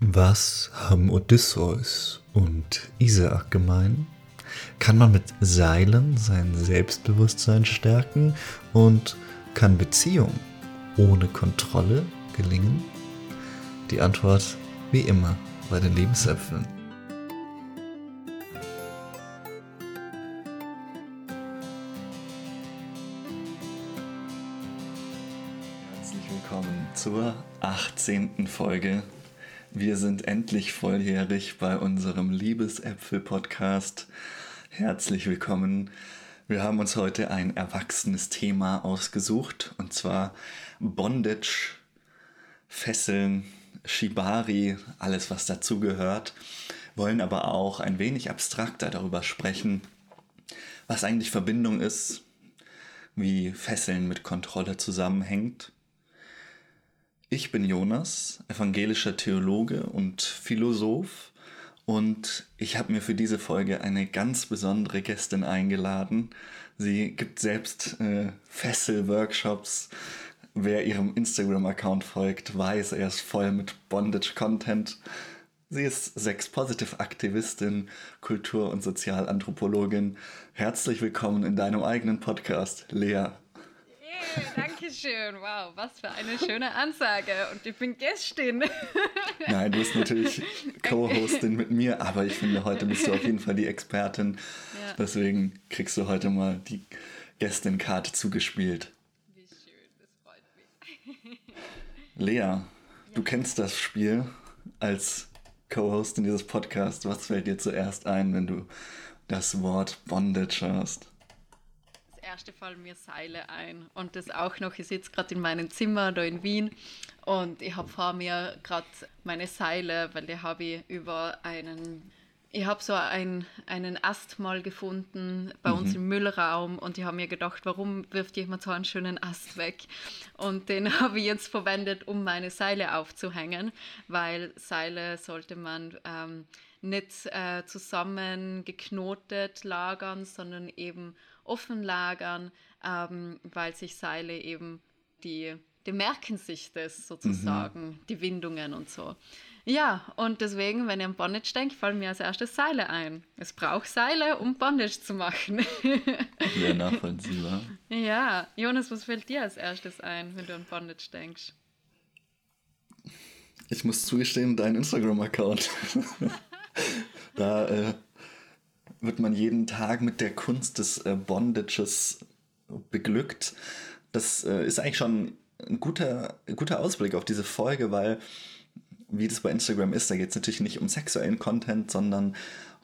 Was haben Odysseus und Isaak gemein? Kann man mit Seilen sein Selbstbewusstsein stärken und kann Beziehung ohne Kontrolle gelingen? Die Antwort wie immer bei den Lebensäpfeln. Herzlich willkommen zur 18. Folge wir sind endlich volljährig bei unserem Liebesäpfel-Podcast. Herzlich willkommen. Wir haben uns heute ein erwachsenes Thema ausgesucht und zwar Bondage, Fesseln, Shibari, alles was dazugehört. Wollen aber auch ein wenig abstrakter darüber sprechen, was eigentlich Verbindung ist, wie Fesseln mit Kontrolle zusammenhängt ich bin Jonas, evangelischer Theologe und Philosoph und ich habe mir für diese Folge eine ganz besondere Gästin eingeladen. Sie gibt selbst äh, Fessel-Workshops. Wer ihrem Instagram-Account folgt, weiß, er ist voll mit Bondage-Content. Sie ist Sex-Positive-Aktivistin, Kultur- und Sozialanthropologin. Herzlich willkommen in deinem eigenen Podcast, Lea. Dankeschön. Wow, was für eine schöne Ansage. Und ich bin Gästin. Nein, du bist natürlich Co-Hostin mit mir, aber ich finde, heute bist du auf jeden Fall die Expertin. Ja. Deswegen kriegst du heute mal die Gästin-Karte zugespielt. Wie schön, das freut mich. Lea, ja. du kennst das Spiel als Co-Hostin dieses Podcasts. Was fällt dir zuerst ein, wenn du das Wort Bondage hörst? Erste fallen mir Seile ein. Und das auch noch, ich sitze gerade in meinem Zimmer da in Wien und ich habe vor mir gerade meine Seile, weil die habe ich über einen ich habe so ein, einen Ast mal gefunden bei mhm. uns im Müllraum und ich habe mir gedacht, warum wirft jemand so einen schönen Ast weg? Und den habe ich jetzt verwendet, um meine Seile aufzuhängen, weil Seile sollte man ähm, nicht äh, zusammen geknotet lagern, sondern eben offen lagern, ähm, weil sich Seile eben die, die merken sich das sozusagen, mhm. die Windungen und so. Ja, und deswegen, wenn ihr an Bondage denkt, fallen mir als erstes Seile ein. Es braucht Seile, um Bondage zu machen. Ja, nachvollziehbar. Ja, Jonas, was fällt dir als erstes ein, wenn du an Bondage denkst? Ich muss zugestehen, dein Instagram-Account. da äh, wird man jeden Tag mit der Kunst des äh, Bondages beglückt. Das äh, ist eigentlich schon ein guter, guter Ausblick auf diese Folge, weil, wie das bei Instagram ist, da geht es natürlich nicht um sexuellen Content, sondern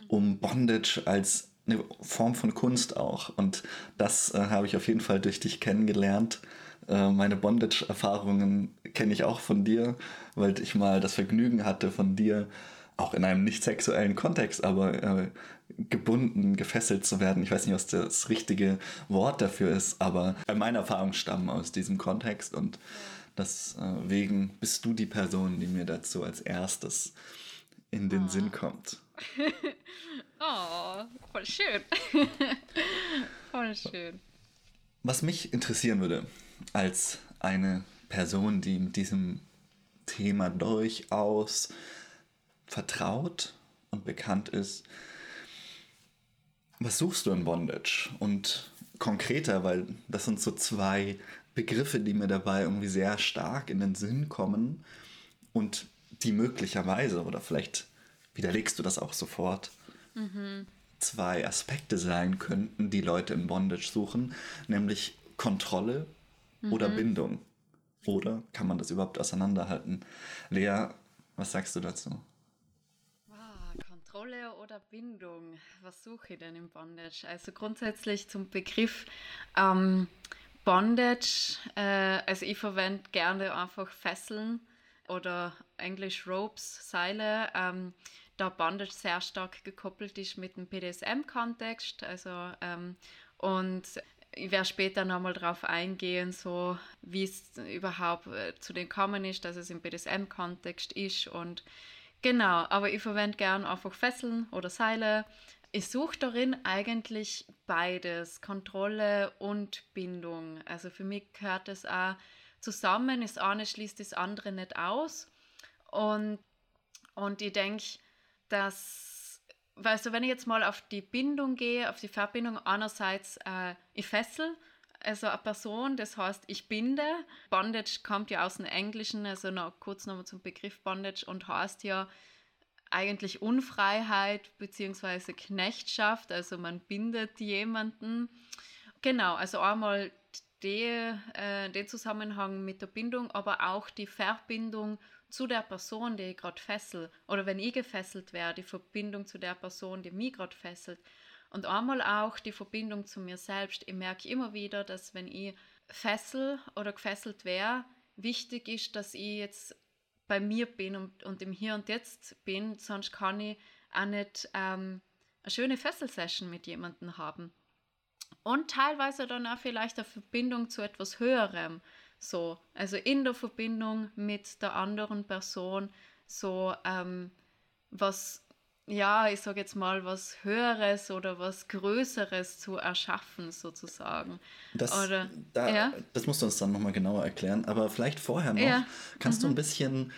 um Bondage als eine Form von Kunst auch. Und das äh, habe ich auf jeden Fall durch dich kennengelernt. Äh, meine Bondage-Erfahrungen kenne ich auch von dir, weil ich mal das Vergnügen hatte, von dir auch in einem nicht sexuellen Kontext, aber äh, gebunden, gefesselt zu werden. Ich weiß nicht, was das richtige Wort dafür ist, aber meine Erfahrungen stammen aus diesem Kontext und deswegen bist du die Person, die mir dazu als erstes in den oh. Sinn kommt. oh, voll schön. voll schön. Was mich interessieren würde, als eine Person, die mit diesem Thema durchaus vertraut und bekannt ist, was suchst du in Bondage? Und konkreter, weil das sind so zwei Begriffe, die mir dabei irgendwie sehr stark in den Sinn kommen und die möglicherweise, oder vielleicht widerlegst du das auch sofort, mhm. zwei Aspekte sein könnten, die Leute in Bondage suchen, nämlich Kontrolle mhm. oder Bindung. Oder kann man das überhaupt auseinanderhalten? Lea, was sagst du dazu? Oder Bindung? Was suche ich denn im Bondage? Also grundsätzlich zum Begriff ähm, Bondage, äh, also ich verwende gerne einfach Fesseln oder Englisch Ropes, Seile, ähm, da Bondage sehr stark gekoppelt ist mit dem BDSM-Kontext. Also, ähm, und ich werde später nochmal darauf eingehen, so wie es überhaupt äh, zu dem kommen ist, dass es im BDSM-Kontext ist und Genau, aber ich verwende gern einfach Fesseln oder Seile. Ich suche darin eigentlich beides, Kontrolle und Bindung. Also für mich gehört das auch zusammen, das eine schließt das andere nicht aus. Und Und ich denke, dass, weißt du, wenn ich jetzt mal auf die Bindung gehe, auf die Verbindung, einerseits, äh, ich fessel, also eine Person, das heißt, ich binde. Bondage kommt ja aus dem Englischen, also noch kurz nochmal zum Begriff Bondage und heißt ja eigentlich Unfreiheit bzw. Knechtschaft, also man bindet jemanden. Genau, also einmal die, äh, den Zusammenhang mit der Bindung, aber auch die Verbindung zu der Person, die ich gerade fessel. Oder wenn ich gefesselt werde, die Verbindung zu der Person, die mich gerade fesselt. Und einmal auch die Verbindung zu mir selbst. Ich merke immer wieder, dass wenn ich fessel oder gefesselt wäre, wichtig ist, dass ich jetzt bei mir bin und, und im Hier und Jetzt bin, sonst kann ich auch nicht ähm, eine schöne Fesselsession mit jemandem haben. Und teilweise dann auch vielleicht eine Verbindung zu etwas Höherem. So, also in der Verbindung mit der anderen Person, so ähm, was ja, ich sage jetzt mal, was Höheres oder was Größeres zu erschaffen, sozusagen. Das, oder, da, ja? das musst du uns dann nochmal genauer erklären. Aber vielleicht vorher noch, ja. kannst mhm. du ein bisschen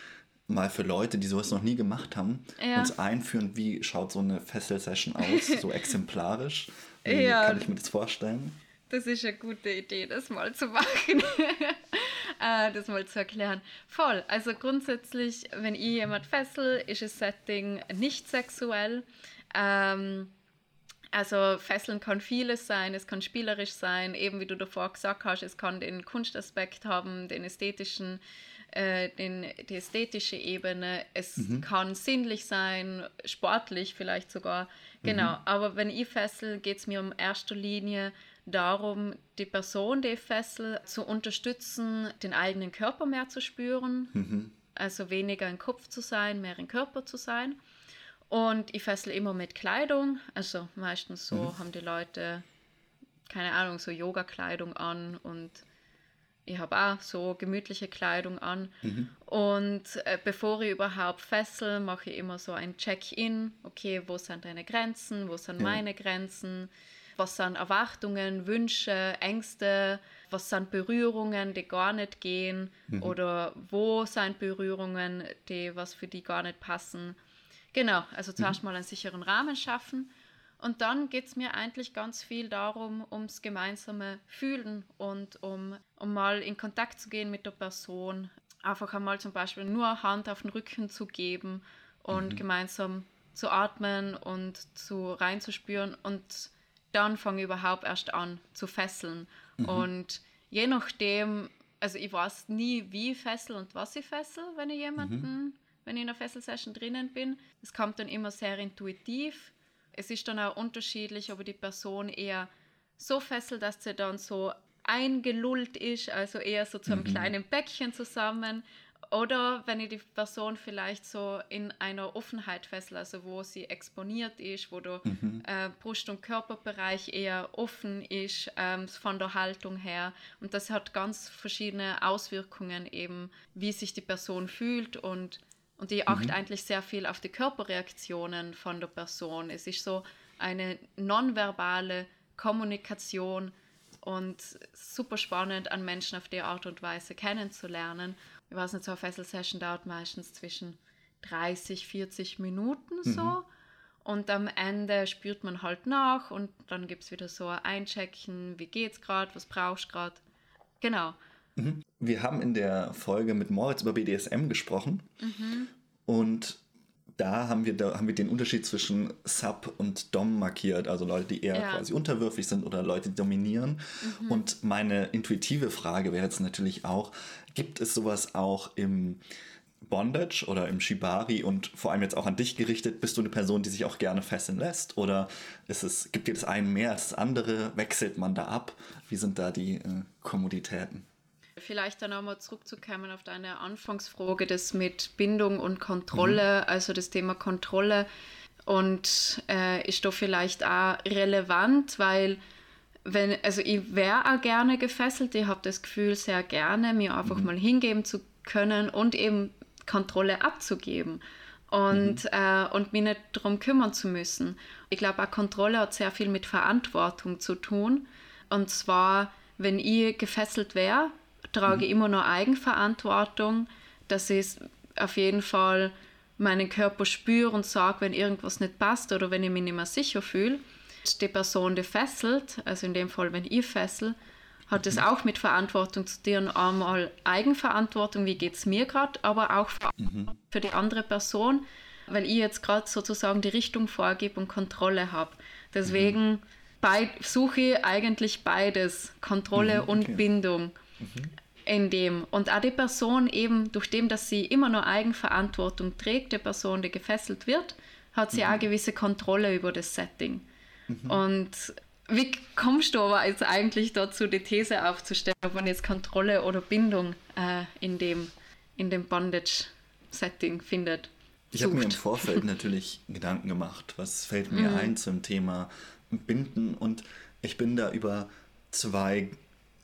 mal für Leute, die sowas noch nie gemacht haben, ja. uns einführen, wie schaut so eine Fessel-Session aus, so exemplarisch? Wie kann ich mir das vorstellen? Das ist eine gute Idee, das mal zu machen. äh, das mal zu erklären. Voll. Also grundsätzlich, wenn ich jemand fessel, ist das Setting nicht sexuell. Ähm, also Fesseln kann vieles sein, es kann spielerisch sein, eben wie du davor gesagt hast, es kann den Kunstaspekt haben, den ästhetischen, äh, den, die ästhetische Ebene, es mhm. kann sinnlich sein, sportlich vielleicht sogar. Genau, mhm. aber wenn ich fessel, geht es mir um erster Linie darum, die Person, die ich fessel, zu unterstützen, den eigenen Körper mehr zu spüren. Mhm. Also weniger im Kopf zu sein, mehr im Körper zu sein. Und ich fessel immer mit Kleidung. Also meistens so mhm. haben die Leute, keine Ahnung, so Yoga-Kleidung an und ich habe auch so gemütliche Kleidung an. Mhm. Und äh, bevor ich überhaupt fessel, mache ich immer so ein Check-in. Okay, wo sind deine Grenzen? Wo sind ja. meine Grenzen? Was sind Erwartungen, Wünsche, Ängste, was sind Berührungen, die gar nicht gehen mhm. oder wo sind Berührungen, die was für die gar nicht passen. Genau, also zuerst mhm. mal einen sicheren Rahmen schaffen und dann geht es mir eigentlich ganz viel darum, ums gemeinsame Fühlen und um, um mal in Kontakt zu gehen mit der Person. Einfach einmal zum Beispiel nur Hand auf den Rücken zu geben und mhm. gemeinsam zu atmen und zu reinzuspüren und dann fange ich überhaupt erst an zu fesseln. Mhm. Und je nachdem, also ich weiß nie, wie ich fessel und was ich fessel, wenn ich jemanden, mhm. wenn ich in einer Fesselsession drinnen bin. Es kommt dann immer sehr intuitiv. Es ist dann auch unterschiedlich, ob die Person eher so fesselt, dass sie dann so eingelullt ist, also eher so zu einem mhm. kleinen Bäckchen zusammen, oder wenn ich die Person vielleicht so in einer Offenheit fessel, also wo sie exponiert ist, wo der mhm. äh, Brust- und Körperbereich eher offen ist ähm, von der Haltung her. Und das hat ganz verschiedene Auswirkungen eben, wie sich die Person fühlt und, und die achte mhm. eigentlich sehr viel auf die Körperreaktionen von der Person. Es ist so eine nonverbale Kommunikation und super spannend an Menschen auf die Art und Weise kennenzulernen ich weiß nicht, so eine Fesselsession dauert meistens zwischen 30, 40 Minuten so. Mhm. Und am Ende spürt man halt nach und dann gibt es wieder so ein Einchecken, wie geht's gerade, was brauchst du gerade. Genau. Mhm. Wir haben in der Folge mit Moritz über BDSM gesprochen mhm. und da haben wir, da haben wir den Unterschied zwischen Sub und Dom markiert, also Leute, die eher ja. quasi unterwürfig sind oder Leute, die dominieren. Mhm. Und meine intuitive Frage wäre jetzt natürlich auch, gibt es sowas auch im Bondage oder im Shibari und vor allem jetzt auch an dich gerichtet, bist du eine Person, die sich auch gerne fesseln lässt? Oder ist es, gibt dir das eine mehr als das andere? Wechselt man da ab? Wie sind da die äh, Kommoditäten? Vielleicht dann nochmal zurückzukommen auf deine Anfangsfrage, das mit Bindung und Kontrolle, mhm. also das Thema Kontrolle. Und äh, ist doch vielleicht auch relevant, weil wenn, also ich wäre auch gerne gefesselt, ich habe das Gefühl sehr gerne, mir einfach mhm. mal hingeben zu können und eben Kontrolle abzugeben und, mhm. äh, und mich nicht darum kümmern zu müssen. Ich glaube, auch Kontrolle hat sehr viel mit Verantwortung zu tun. Und zwar, wenn ich gefesselt wäre, trage mhm. immer nur Eigenverantwortung. Das ist auf jeden Fall meinen Körper spüre und sage, wenn irgendwas nicht passt oder wenn ich mich nicht mehr sicher fühle. Die Person, die fesselt, also in dem Fall, wenn ich fessel, hat es mhm. auch mit Verantwortung zu tun. Einmal Eigenverantwortung, wie geht es mir gerade, aber auch mhm. für die andere Person, weil ich jetzt gerade sozusagen die Richtung vorgebe und Kontrolle habe. Deswegen mhm. beid, suche ich eigentlich beides, Kontrolle mhm, und Bindung. In dem. Und auch die Person eben, durch dem, dass sie immer nur Eigenverantwortung trägt, die Person, die gefesselt wird, hat sie mhm. auch gewisse Kontrolle über das Setting. Mhm. Und wie kommst du aber jetzt eigentlich dazu, die These aufzustellen, ob man jetzt Kontrolle oder Bindung äh, in dem, in dem Bondage-Setting findet? Ich habe mir im Vorfeld natürlich Gedanken gemacht, was fällt mir mhm. ein zum Thema Binden und ich bin da über zwei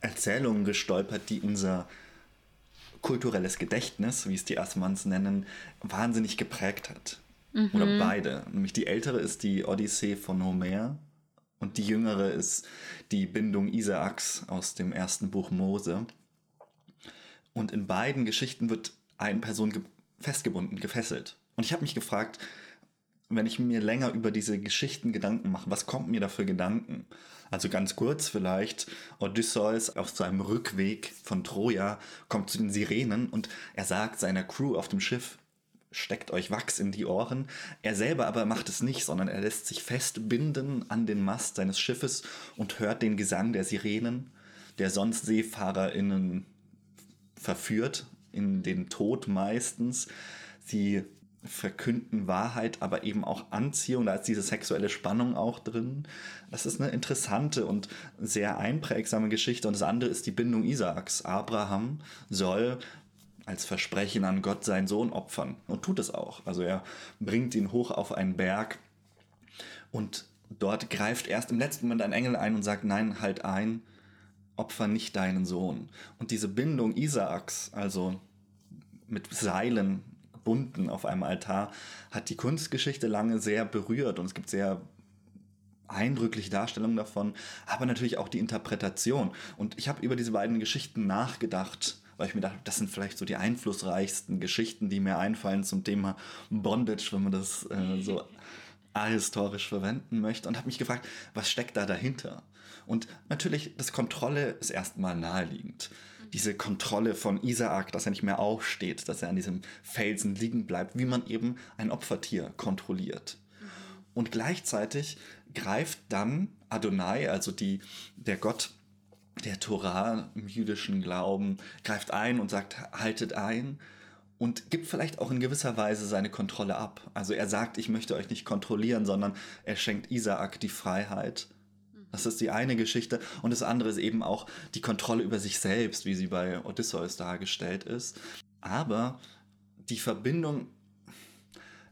Erzählungen gestolpert, die unser kulturelles Gedächtnis, wie es die Asmans nennen, wahnsinnig geprägt hat. Mhm. Oder beide. Nämlich die ältere ist die Odyssee von Homer und die jüngere ist die Bindung Isaaks aus dem ersten Buch Mose. Und in beiden Geschichten wird eine Person ge festgebunden, gefesselt. Und ich habe mich gefragt, wenn ich mir länger über diese Geschichten Gedanken mache, was kommt mir da für Gedanken? Also ganz kurz vielleicht, Odysseus auf seinem Rückweg von Troja kommt zu den Sirenen und er sagt seiner Crew auf dem Schiff, steckt euch Wachs in die Ohren. Er selber aber macht es nicht, sondern er lässt sich festbinden an den Mast seines Schiffes und hört den Gesang der Sirenen, der sonst SeefahrerInnen verführt, in den Tod meistens. Sie verkünden Wahrheit, aber eben auch Anziehung. Da ist diese sexuelle Spannung auch drin. Das ist eine interessante und sehr einprägsame Geschichte. Und das andere ist die Bindung Isaaks. Abraham soll als Versprechen an Gott seinen Sohn opfern und tut es auch. Also er bringt ihn hoch auf einen Berg und dort greift erst im letzten Moment ein Engel ein und sagt, nein, halt ein, opfer nicht deinen Sohn. Und diese Bindung Isaaks, also mit Seilen gebunden auf einem Altar, hat die Kunstgeschichte lange sehr berührt und es gibt sehr eindrückliche Darstellungen davon, aber natürlich auch die Interpretation. Und ich habe über diese beiden Geschichten nachgedacht weil ich mir dachte, das sind vielleicht so die einflussreichsten Geschichten, die mir einfallen zum Thema Bondage, wenn man das äh, so ahistorisch verwenden möchte und habe mich gefragt, was steckt da dahinter? Und natürlich, das Kontrolle ist erstmal naheliegend. Diese Kontrolle von Isaak, dass er nicht mehr aufsteht, dass er an diesem Felsen liegen bleibt, wie man eben ein Opfertier kontrolliert. Und gleichzeitig greift dann Adonai, also die, der Gott der Torah im jüdischen Glauben greift ein und sagt, haltet ein und gibt vielleicht auch in gewisser Weise seine Kontrolle ab. Also er sagt, ich möchte euch nicht kontrollieren, sondern er schenkt Isaak die Freiheit. Das ist die eine Geschichte. Und das andere ist eben auch die Kontrolle über sich selbst, wie sie bei Odysseus dargestellt ist. Aber die Verbindung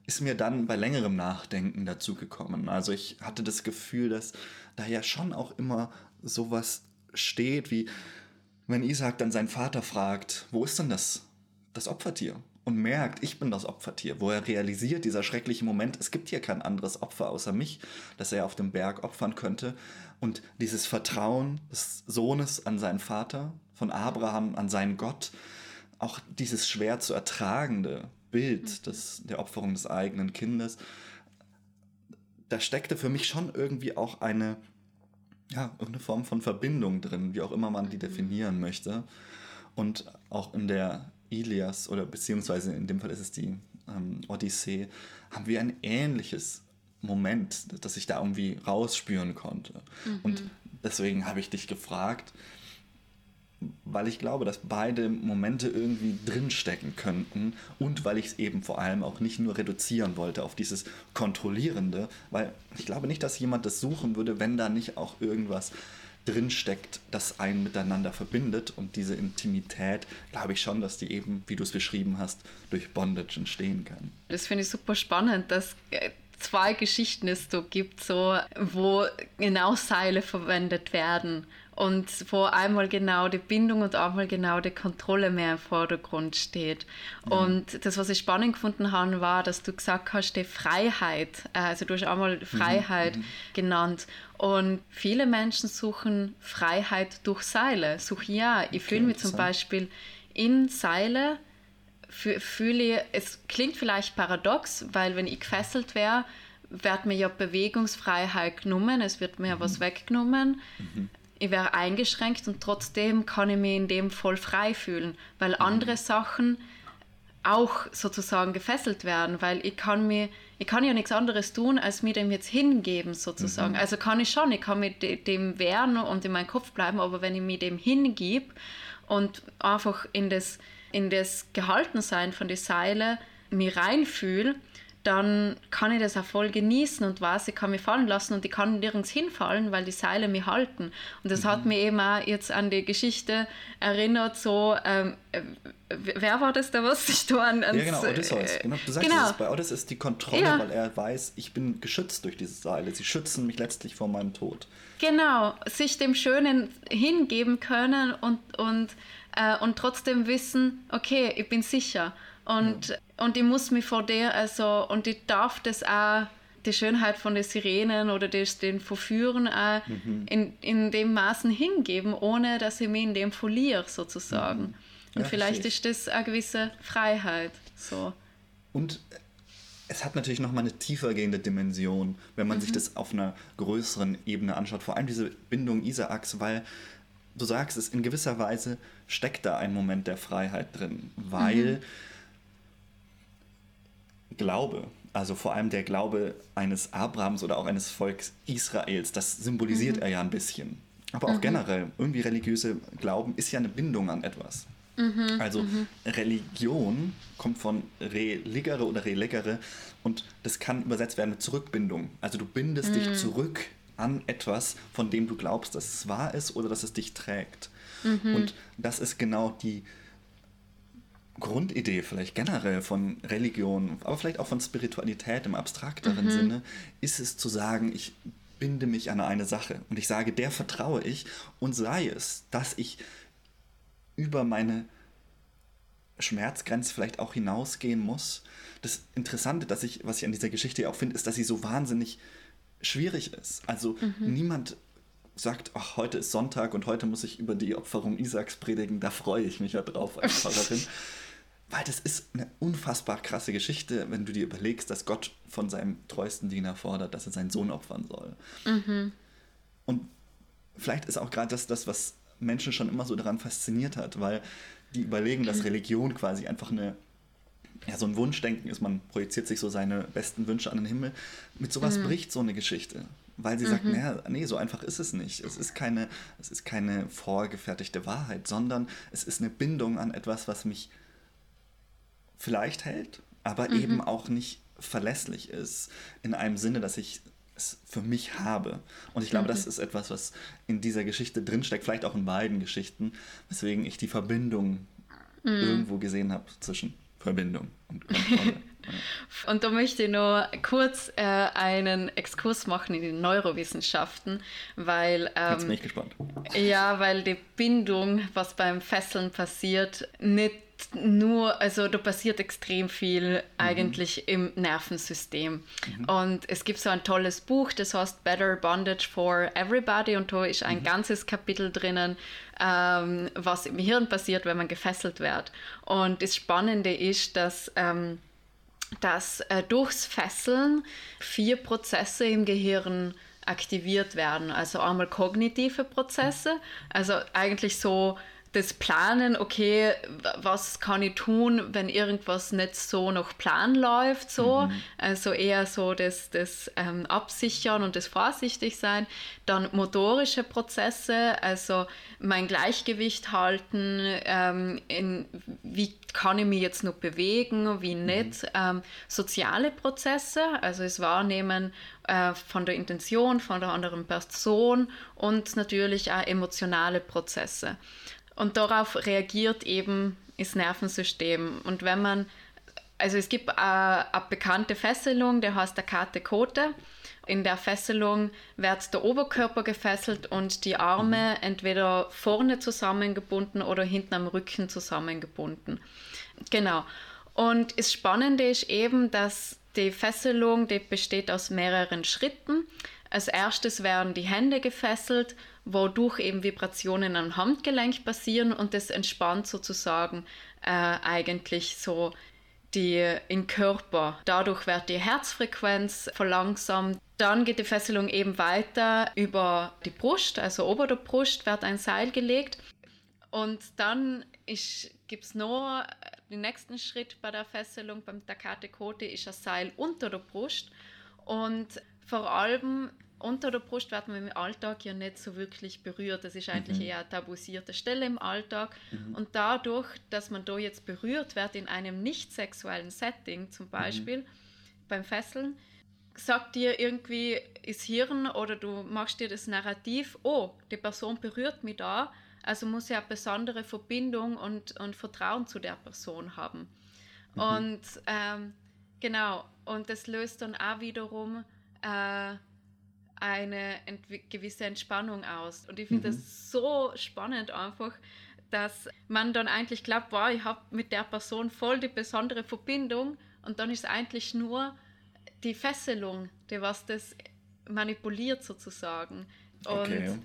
ist mir dann bei längerem Nachdenken dazu gekommen. Also ich hatte das Gefühl, dass da ja schon auch immer sowas steht, wie wenn Isaac dann seinen Vater fragt, wo ist denn das, das Opfertier? Und merkt, ich bin das Opfertier, wo er realisiert, dieser schreckliche Moment, es gibt hier kein anderes Opfer außer mich, das er auf dem Berg opfern könnte. Und dieses Vertrauen des Sohnes an seinen Vater, von Abraham an seinen Gott, auch dieses schwer zu ertragende Bild mhm. des, der Opferung des eigenen Kindes, da steckte für mich schon irgendwie auch eine ja, irgendeine Form von Verbindung drin, wie auch immer man die mhm. definieren möchte. Und auch in der Ilias oder beziehungsweise in dem Fall ist es die ähm, Odyssee, haben wir ein ähnliches Moment, das ich da irgendwie rausspüren konnte. Mhm. Und deswegen habe ich dich gefragt, weil ich glaube, dass beide Momente irgendwie drinstecken könnten und weil ich es eben vor allem auch nicht nur reduzieren wollte auf dieses Kontrollierende, weil ich glaube nicht, dass jemand das suchen würde, wenn da nicht auch irgendwas drinsteckt, das einen miteinander verbindet und diese Intimität, glaube ich schon, dass die eben, wie du es beschrieben hast, durch Bondage entstehen kann. Das finde ich super spannend, dass äh, zwei Geschichten es so gibt, so, wo genau Seile verwendet werden und wo einmal genau die Bindung und einmal genau die Kontrolle mehr im Vordergrund steht. Mhm. Und das, was ich spannend gefunden habe, war, dass du gesagt hast, die Freiheit, äh, also du hast einmal mhm. Freiheit mhm. genannt. Und viele Menschen suchen Freiheit durch Seile. Suchen ja, ich okay, fühle mich zum Beispiel in Seile fühle ich, es klingt vielleicht paradox, weil wenn ich gefesselt wäre, wird mir ja Bewegungsfreiheit genommen, es wird mir mhm. was weggenommen. Mhm. Ich wäre eingeschränkt und trotzdem kann ich mich in dem voll frei fühlen, weil mhm. andere Sachen auch sozusagen gefesselt werden, weil ich kann mir, ich kann ja nichts anderes tun, als mir dem jetzt hingeben sozusagen. Mhm. Also kann ich schon, ich kann mit dem wehren und in meinem Kopf bleiben, aber wenn ich mir dem hingib und einfach in das, in das Gehaltensein von der Seile mir reinfühle, dann kann ich das auch voll genießen und weiß, ich kann mich fallen lassen und ich kann nirgends hinfallen, weil die Seile mich halten. Und das mhm. hat mich eben auch jetzt an die Geschichte erinnert, so, ähm, wer war das da, was sich da an... Ans, ja, genau, Odysseus. Äh, genau, du sagst genau. es, bei Odysseus ist die Kontrolle, ja. weil er weiß, ich bin geschützt durch diese Seile. Sie schützen mich letztlich vor meinem Tod. Genau, sich dem Schönen hingeben können und, und, äh, und trotzdem wissen, okay, ich bin sicher. Und, ja. und ich muss mich vor der, also, und ich darf das auch, die Schönheit von den Sirenen oder des, den Verführen auch mhm. in, in dem Maßen hingeben, ohne dass ich mich in dem verliere, sozusagen. Mhm. Und ja, vielleicht ist das eine gewisse Freiheit. So. Und es hat natürlich nochmal eine tiefer gehende Dimension, wenn man mhm. sich das auf einer größeren Ebene anschaut. Vor allem diese Bindung Isaaks, weil du sagst es, in gewisser Weise steckt da ein Moment der Freiheit drin, weil mhm. Glaube, also vor allem der Glaube eines Abrahams oder auch eines Volks Israels, das symbolisiert mhm. er ja ein bisschen. Aber auch mhm. generell, irgendwie religiöse Glauben ist ja eine Bindung an etwas. Mhm. Also mhm. Religion kommt von religere oder relegere und das kann übersetzt werden mit Zurückbindung. Also du bindest dich mhm. zurück an etwas, von dem du glaubst, dass es wahr ist oder dass es dich trägt. Mhm. Und das ist genau die Grundidee vielleicht generell von Religion, aber vielleicht auch von Spiritualität im abstrakteren mhm. Sinne, ist es zu sagen, ich binde mich an eine Sache und ich sage, der vertraue ich und sei es, dass ich über meine Schmerzgrenze vielleicht auch hinausgehen muss. Das Interessante, dass ich, was ich an dieser Geschichte auch finde, ist, dass sie so wahnsinnig schwierig ist. Also mhm. niemand sagt, ach, heute ist Sonntag und heute muss ich über die Opferung Isaaks predigen, da freue ich mich ja drauf als Pfarrerin. Weil das ist eine unfassbar krasse Geschichte, wenn du dir überlegst, dass Gott von seinem treuesten Diener fordert, dass er seinen Sohn opfern soll. Mhm. Und vielleicht ist auch gerade das, das, was Menschen schon immer so daran fasziniert hat, weil die überlegen, dass Religion quasi einfach eine, ja, so ein Wunschdenken ist, man projiziert sich so seine besten Wünsche an den Himmel. Mit sowas mhm. bricht so eine Geschichte. Weil sie mhm. sagt, naja, nee, so einfach ist es nicht. Es ist, keine, es ist keine vorgefertigte Wahrheit, sondern es ist eine Bindung an etwas, was mich vielleicht hält, aber mhm. eben auch nicht verlässlich ist, in einem Sinne, dass ich es für mich habe. Und ich glaube, mhm. das ist etwas, was in dieser Geschichte drinsteckt, vielleicht auch in beiden Geschichten, weswegen ich die Verbindung mhm. irgendwo gesehen habe zwischen Verbindung und Kontrolle. Und da möchte ich noch kurz äh, einen Exkurs machen in die Neurowissenschaften, weil. Ähm, Jetzt bin ich gespannt. Ja, weil die Bindung, was beim Fesseln passiert, nicht nur, also da passiert extrem viel mhm. eigentlich im Nervensystem. Mhm. Und es gibt so ein tolles Buch, das heißt Better Bondage for Everybody und da ist ein mhm. ganzes Kapitel drinnen, ähm, was im Hirn passiert, wenn man gefesselt wird. Und das Spannende ist, dass ähm, dass äh, durchs Fesseln vier Prozesse im Gehirn aktiviert werden. Also einmal kognitive Prozesse, also eigentlich so das Planen, okay, was kann ich tun, wenn irgendwas nicht so nach Plan läuft, so. Mhm. Also eher so das, das ähm, Absichern und das Vorsichtigsein. Dann motorische Prozesse, also mein Gleichgewicht halten, ähm, in, wie kann ich mich jetzt noch bewegen, wie mhm. nicht. Mhm. Ähm, soziale Prozesse, also das Wahrnehmen äh, von der Intention, von der anderen Person und natürlich auch emotionale Prozesse. Und darauf reagiert eben das Nervensystem. Und wenn man, also es gibt eine, eine bekannte Fesselung, der heißt der Kate Kote. In der Fesselung wird der Oberkörper gefesselt und die Arme mhm. entweder vorne zusammengebunden oder hinten am Rücken zusammengebunden. Genau. Und das Spannende ist eben, dass die Fesselung, die besteht aus mehreren Schritten. Als erstes werden die Hände gefesselt wodurch eben Vibrationen am Handgelenk passieren und das entspannt sozusagen äh, eigentlich so die im Körper. Dadurch wird die Herzfrequenz verlangsamt. Dann geht die Fesselung eben weiter über die Brust, also ober der Brust wird ein Seil gelegt. Und dann gibt es noch den nächsten Schritt bei der Fesselung beim Takate Kote ist ein Seil unter der Brust. Und vor allem unter der Brust wird man im Alltag ja nicht so wirklich berührt. Das ist eigentlich mhm. eher eine tabuisierte Stelle im Alltag. Mhm. Und dadurch, dass man da jetzt berührt wird in einem nicht sexuellen Setting, zum mhm. Beispiel mhm. beim Fesseln, sagt dir irgendwie das Hirn oder du machst dir das Narrativ, oh, die Person berührt mich da, also muss ja eine besondere Verbindung und, und Vertrauen zu der Person haben. Mhm. Und ähm, genau, und das löst dann auch wiederum äh, eine gewisse Entspannung aus. Und ich finde mhm. das so spannend einfach, dass man dann eigentlich glaubt, wow, ich habe mit der Person voll die besondere Verbindung und dann ist eigentlich nur die Fesselung, die was das manipuliert sozusagen. Und okay.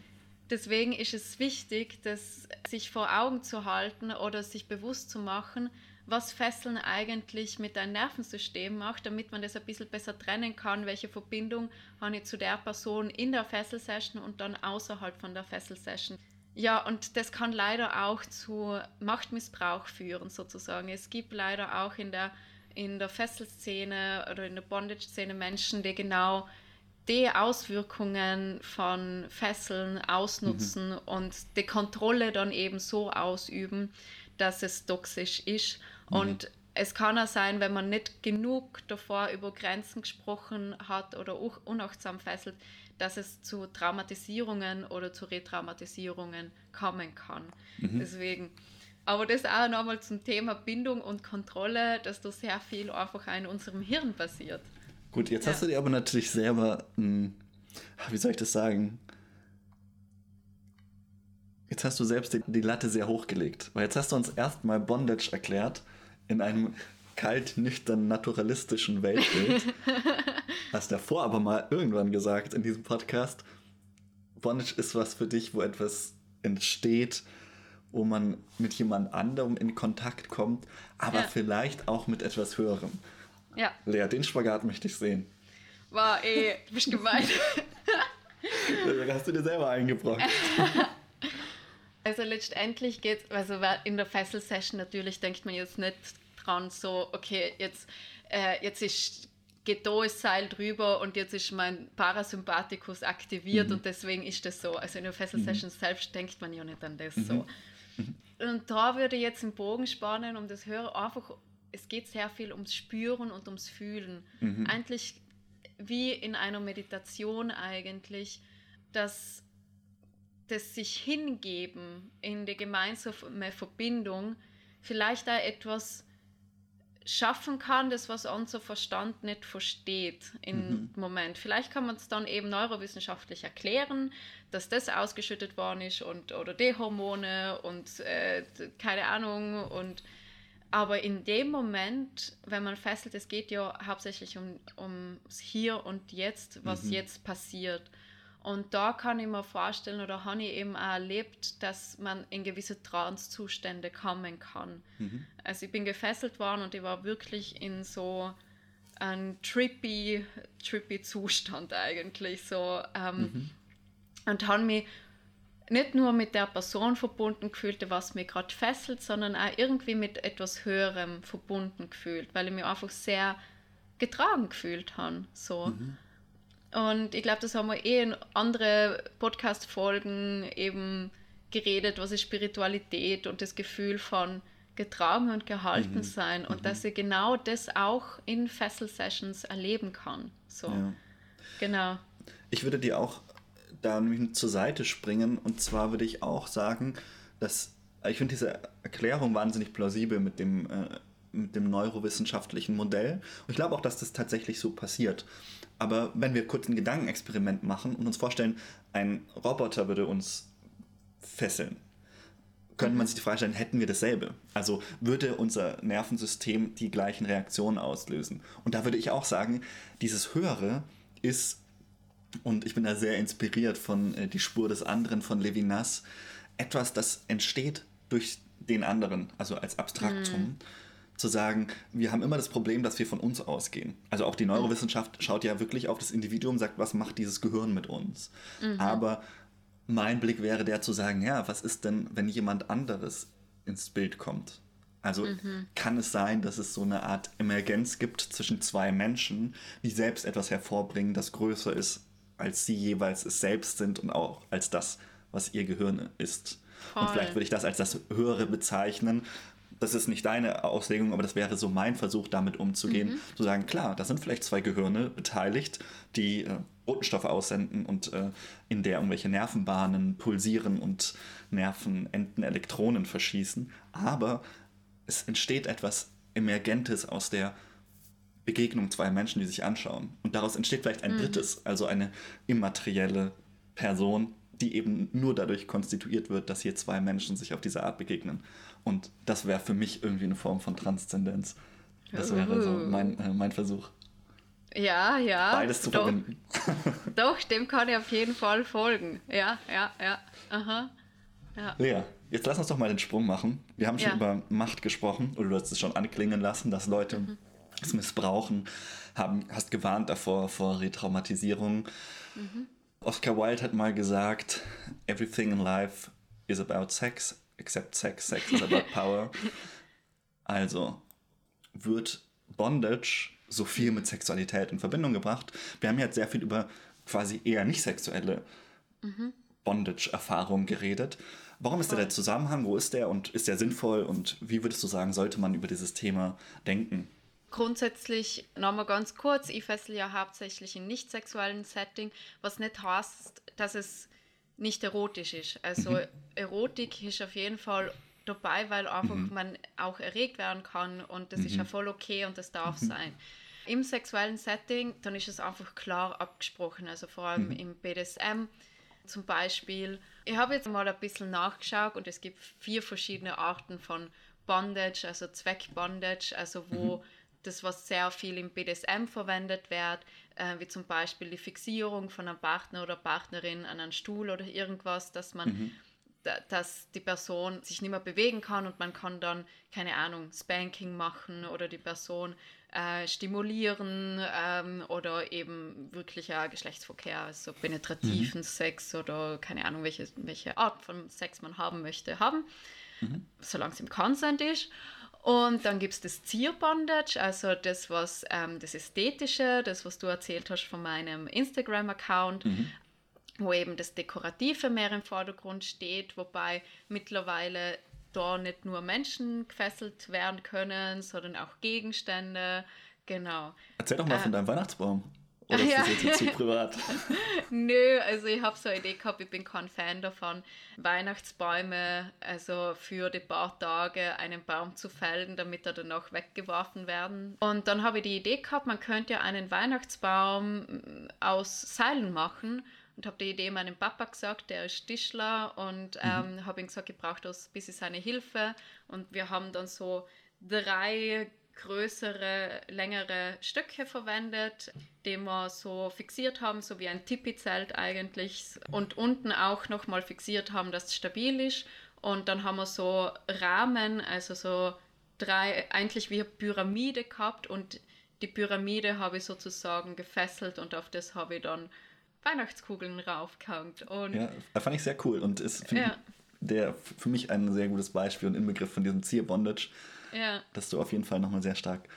deswegen ist es wichtig, das sich vor Augen zu halten oder sich bewusst zu machen, was Fesseln eigentlich mit deinem Nervensystem macht, damit man das ein bisschen besser trennen kann, welche Verbindung habe ich zu der Person in der Fesselsession und dann außerhalb von der Fesselsession. Ja, und das kann leider auch zu Machtmissbrauch führen, sozusagen. Es gibt leider auch in der, in der Fesselszene oder in der Bondage-Szene Menschen, die genau die Auswirkungen von Fesseln ausnutzen mhm. und die Kontrolle dann eben so ausüben, dass es toxisch ist. Mhm. Und es kann auch sein, wenn man nicht genug davor über Grenzen gesprochen hat oder auch unachtsam fesselt, dass es zu Traumatisierungen oder zu Retraumatisierungen kommen kann. Mhm. Deswegen. Aber das auch nochmal zum Thema Bindung und Kontrolle, dass da sehr viel einfach in unserem Hirn passiert. Gut, jetzt ja. hast du dir aber natürlich selber, hm, wie soll ich das sagen, Jetzt hast du selbst die, die Latte sehr hochgelegt. Weil jetzt hast du uns erstmal Bondage erklärt in einem kalt, nüchtern, naturalistischen Weltbild. hast davor aber mal irgendwann gesagt in diesem Podcast, Bondage ist was für dich, wo etwas entsteht, wo man mit jemand anderem in Kontakt kommt, aber ja. vielleicht auch mit etwas Höherem. Ja. Lea, den Spagat möchte ich sehen. War eh, du bist gemein. hast du dir selber eingebracht. Also letztendlich geht also in der Fessel-Session natürlich denkt man jetzt nicht dran so, okay, jetzt, äh, jetzt ist, geht da das Seil drüber und jetzt ist mein Parasympathikus aktiviert mhm. und deswegen ist das so. Also in der Fessel-Session mhm. selbst denkt man ja nicht an das mhm. so. Mhm. Und da würde ich jetzt den Bogen spannen, um das Hören einfach, es geht sehr viel ums Spüren und ums Fühlen. Mhm. Eigentlich wie in einer Meditation eigentlich, dass das sich hingeben in die gemeinsame Verbindung vielleicht auch etwas schaffen kann, das was unser Verstand nicht versteht im mhm. Moment. Vielleicht kann man es dann eben neurowissenschaftlich erklären, dass das ausgeschüttet worden ist und oder die Hormone und äh, keine Ahnung und aber in dem Moment, wenn man fesselt, es geht ja hauptsächlich um ums Hier und Jetzt, was mhm. jetzt passiert. Und da kann ich mir vorstellen oder habe ich eben auch erlebt, dass man in gewisse Trance-Zustände kommen kann. Mhm. Also ich bin gefesselt worden und ich war wirklich in so einem trippy, trippy Zustand eigentlich so. Ähm, mhm. Und habe mich nicht nur mit der Person verbunden gefühlt, was mich gerade fesselt, sondern auch irgendwie mit etwas Höherem verbunden gefühlt, weil ich mich einfach sehr getragen gefühlt habe. So. Mhm. Und ich glaube, das haben wir eh in andere Podcast-Folgen eben geredet, was ist Spiritualität und das Gefühl von getragen und gehalten mhm. sein und mhm. dass ich genau das auch in Fessel-Sessions erleben kann. So, ja. genau. Ich würde dir auch da nämlich zur Seite springen und zwar würde ich auch sagen, dass ich finde diese Erklärung wahnsinnig plausibel mit dem, äh, mit dem neurowissenschaftlichen Modell und ich glaube auch, dass das tatsächlich so passiert. Aber wenn wir kurz ein Gedankenexperiment machen und uns vorstellen, ein Roboter würde uns fesseln, könnte man sich die Frage stellen, hätten wir dasselbe? Also würde unser Nervensystem die gleichen Reaktionen auslösen? Und da würde ich auch sagen, dieses Höhere ist, und ich bin da sehr inspiriert von äh, Die Spur des anderen von Levinas, etwas, das entsteht durch den anderen, also als Abstraktum. Mhm zu sagen, wir haben immer das Problem, dass wir von uns ausgehen. Also auch die Neurowissenschaft schaut ja wirklich auf das Individuum, sagt, was macht dieses Gehirn mit uns. Mhm. Aber mein Blick wäre der zu sagen, ja, was ist denn, wenn jemand anderes ins Bild kommt? Also mhm. kann es sein, dass es so eine Art Emergenz gibt zwischen zwei Menschen, die selbst etwas hervorbringen, das größer ist, als sie jeweils es selbst sind und auch als das, was ihr Gehirn ist. Voll. Und vielleicht würde ich das als das Höhere bezeichnen. Das ist nicht deine Auslegung, aber das wäre so mein Versuch, damit umzugehen. Mhm. Zu sagen, klar, da sind vielleicht zwei Gehirne beteiligt, die äh, Botenstoffe aussenden und äh, in der irgendwelche Nervenbahnen pulsieren und Nervenenden Elektronen verschießen. Aber es entsteht etwas Emergentes aus der Begegnung zweier Menschen, die sich anschauen. Und daraus entsteht vielleicht ein mhm. drittes, also eine immaterielle Person, die eben nur dadurch konstituiert wird, dass hier zwei Menschen sich auf diese Art begegnen. Und das wäre für mich irgendwie eine Form von Transzendenz. Das wäre so mein, äh, mein Versuch. Ja, ja. Beides zu doch, verbinden. Doch, dem kann ich auf jeden Fall folgen. Ja, ja, ja. Aha. Ja. ja. Jetzt lass uns doch mal den Sprung machen. Wir haben schon ja. über Macht gesprochen, oder du hast es schon anklingen lassen, dass Leute mhm. es missbrauchen, haben, hast gewarnt davor, vor Retraumatisierung. Mhm. Oscar Wilde hat mal gesagt, everything in life is about sex, except sex, sex is about power. also wird Bondage so viel mit Sexualität in Verbindung gebracht. Wir haben jetzt sehr viel über quasi eher nicht sexuelle mhm. Bondage-Erfahrungen geredet. Warum ist da der Zusammenhang? Wo ist der und ist der sinnvoll? Und wie würdest du sagen, sollte man über dieses Thema denken? Grundsätzlich nochmal ganz kurz, ich fessel ja hauptsächlich in nicht sexuellen Setting, was nicht heißt, dass es nicht erotisch ist. Also mhm. Erotik ist auf jeden Fall dabei, weil einfach mhm. man auch erregt werden kann und das mhm. ist ja voll okay und das darf mhm. sein. Im sexuellen Setting, dann ist es einfach klar abgesprochen, also vor allem mhm. im BDSM zum Beispiel. Ich habe jetzt mal ein bisschen nachgeschaut und es gibt vier verschiedene Arten von Bondage, also Zweckbondage, also wo mhm. das, was sehr viel im BDSM verwendet wird, äh, wie zum Beispiel die Fixierung von einem Partner oder Partnerin an einen Stuhl oder irgendwas, dass man mhm dass die Person sich nicht mehr bewegen kann und man kann dann, keine Ahnung, Spanking machen oder die Person äh, stimulieren ähm, oder eben wirklicher Geschlechtsverkehr, also penetrativen mhm. Sex oder keine Ahnung, welche, welche Art von Sex man haben möchte, haben, mhm. solange es im Consent ist. Und dann gibt es das Zier-Bondage, also das, was ähm, das Ästhetische, das, was du erzählt hast von meinem Instagram-Account, mhm wo eben das Dekorative mehr im Vordergrund steht, wobei mittlerweile da nicht nur Menschen gefesselt werden können, sondern auch Gegenstände. Genau. Erzähl doch mal äh, von deinem Weihnachtsbaum. Oder ist ja. das jetzt zu privat? Nö, also ich habe so eine Idee gehabt, ich bin kein Fan davon, Weihnachtsbäume, also für die paar Tage einen Baum zu fällen, damit er danach weggeworfen werden. Und dann habe ich die Idee gehabt, man könnte ja einen Weihnachtsbaum aus Seilen machen und habe die Idee meinem Papa gesagt, der ist Tischler und mhm. ähm, mhm. habe ihm gesagt, ich brauche das ein bisschen seine Hilfe und wir haben dann so drei größere, längere Stöcke verwendet, die wir so fixiert haben, so wie ein Tipi-Zelt eigentlich und unten auch nochmal fixiert haben, dass es stabil ist und dann haben wir so Rahmen, also so drei, eigentlich wie eine Pyramide gehabt und die Pyramide habe ich sozusagen gefesselt und auf das habe ich dann Weihnachtskugeln raufkommt. Und ja, fand ich sehr cool und ist ja. der, für mich ein sehr gutes Beispiel und Inbegriff von diesem Zier-Bondage, ja. dass du auf jeden Fall nochmal sehr stark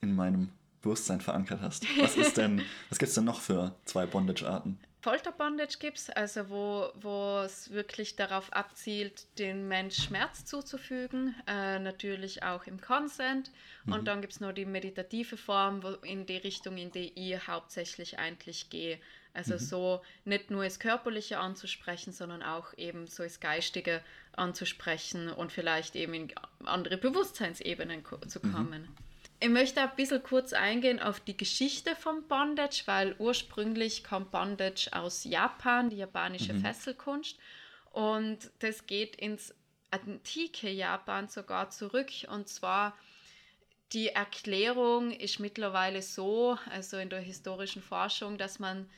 in meinem Bewusstsein verankert hast. Was ist denn, was gibt es denn noch für zwei Bondage-Arten? Folterbondage gibt es, also wo, wo es wirklich darauf abzielt, den Mensch Schmerz zuzufügen, äh, natürlich auch im Consent. Mhm. Und dann gibt es noch die meditative Form, wo in die Richtung, in die ich hauptsächlich eigentlich gehe. Also mhm. so nicht nur das Körperliche anzusprechen, sondern auch eben so das Geistige anzusprechen und vielleicht eben in andere Bewusstseinsebenen zu mhm. kommen. Mhm. Ich möchte ein bisschen kurz eingehen auf die Geschichte von Bondage, weil ursprünglich kommt Bondage aus Japan, die japanische mhm. Fesselkunst. Und das geht ins antike Japan sogar zurück. Und zwar die Erklärung ist mittlerweile so, also in der historischen Forschung, dass man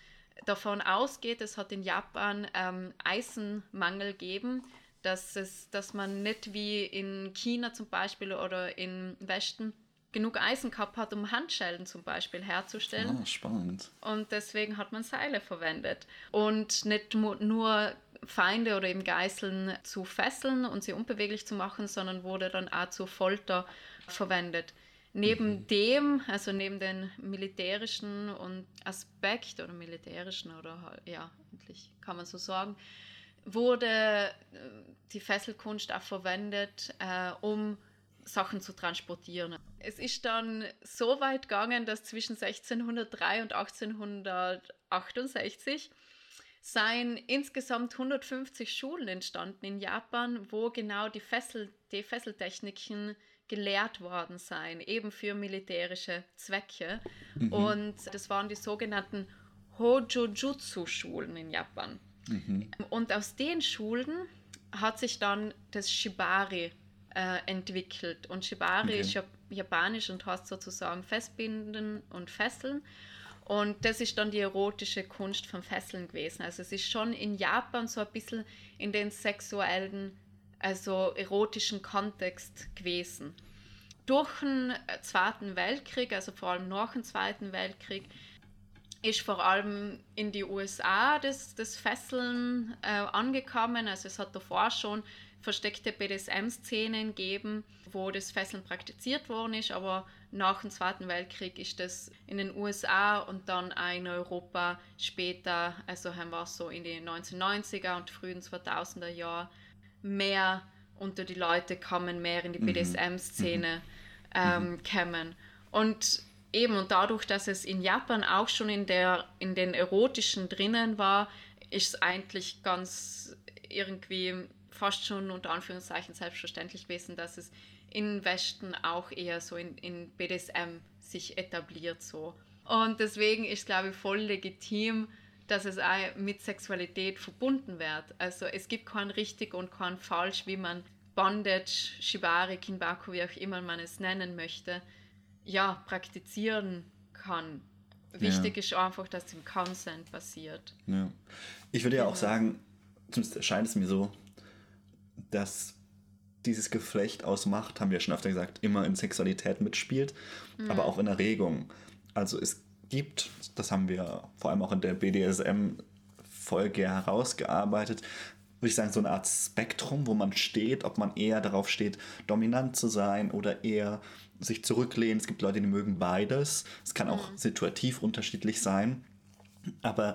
davon ausgeht, es hat in Japan ähm, Eisenmangel gegeben, dass, es, dass man nicht wie in China zum Beispiel oder in Westen genug Eisen gehabt hat, um Handschellen zum Beispiel herzustellen. Ah, spannend. Und deswegen hat man Seile verwendet. Und nicht nur Feinde oder eben Geißeln zu fesseln und sie unbeweglich zu machen, sondern wurde dann auch zur Folter verwendet. Neben mhm. dem, also neben den militärischen und Aspekt oder militärischen oder ja, endlich kann man so sagen, wurde äh, die Fesselkunst auch verwendet, äh, um Sachen zu transportieren. Es ist dann so weit gegangen, dass zwischen 1603 und 1868 seien insgesamt 150 Schulen entstanden in Japan, wo genau die, Fessel, die Fesseltechniken gelehrt worden seien, eben für militärische Zwecke. Mhm. Und das waren die sogenannten Hojojutsu-Schulen in Japan. Mhm. Und aus den Schulen hat sich dann das Shibari äh, entwickelt. Und Shibari okay. ist ja japanisch und heißt sozusagen festbinden und fesseln. Und das ist dann die erotische Kunst vom Fesseln gewesen. Also es ist schon in Japan so ein bisschen in den sexuellen, also erotischen Kontext gewesen. Durch den Zweiten Weltkrieg, also vor allem nach dem Zweiten Weltkrieg, ist vor allem in die USA das, das Fesseln äh, angekommen. Also es hat davor schon versteckte BDSM-Szenen geben, wo das Fesseln praktiziert worden ist, aber nach dem Zweiten Weltkrieg ist das in den USA und dann auch in Europa später, also haben wir so in den 1990er und frühen 2000er Jahren, mehr unter die Leute kommen, mehr in die mhm. BDSM-Szene mhm. ähm, kommen. Und eben, und dadurch, dass es in Japan auch schon in, der, in den erotischen drinnen war, ist es eigentlich ganz irgendwie fast schon unter Anführungszeichen selbstverständlich gewesen, dass es in Westen auch eher so in, in BDSM sich etabliert so. Und deswegen ist, glaube ich, voll legitim, dass es auch mit Sexualität verbunden wird. Also es gibt kein richtig und kein falsch, wie man Bondage, Shibari, Kinbaku, wie auch immer man es nennen möchte, ja, praktizieren kann. Wichtig ja. ist einfach, dass im Consent passiert. Ja. Ich würde ja auch sagen, zumindest scheint es mir so, dass dieses Geflecht aus Macht, haben wir schon öfter gesagt, immer in Sexualität mitspielt, mhm. aber auch in Erregung. Also es gibt, das haben wir vor allem auch in der BDSM-Folge herausgearbeitet, würde ich sagen, so eine Art Spektrum, wo man steht, ob man eher darauf steht, dominant zu sein oder eher sich zurücklehnen. Es gibt Leute, die mögen beides. Es kann auch mhm. situativ unterschiedlich sein. Aber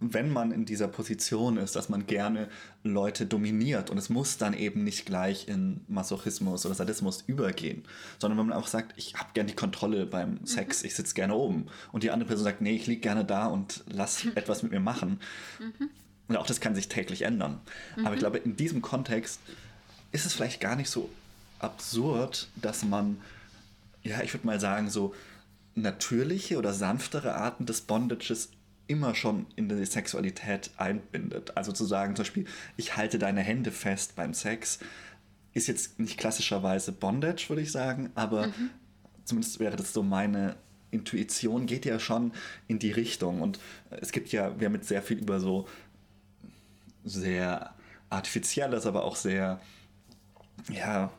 wenn man in dieser Position ist, dass man gerne Leute dominiert und es muss dann eben nicht gleich in Masochismus oder Sadismus übergehen, sondern wenn man auch sagt, ich habe gerne die Kontrolle beim mhm. Sex, mhm. ich sitze gerne oben und die andere Person sagt, nee, ich liege gerne da und lass etwas mit mir machen. Mhm. Und auch das kann sich täglich ändern. Mhm. Aber ich glaube, in diesem Kontext ist es vielleicht gar nicht so absurd, dass man, ja, ich würde mal sagen, so natürliche oder sanftere Arten des Bondages immer schon in die Sexualität einbindet. Also zu sagen zum Beispiel, ich halte deine Hände fest beim Sex, ist jetzt nicht klassischerweise Bondage, würde ich sagen, aber mhm. zumindest wäre das so meine Intuition, geht ja schon in die Richtung. Und es gibt ja, wir haben jetzt sehr viel über so sehr artifizielles, aber auch sehr, ja,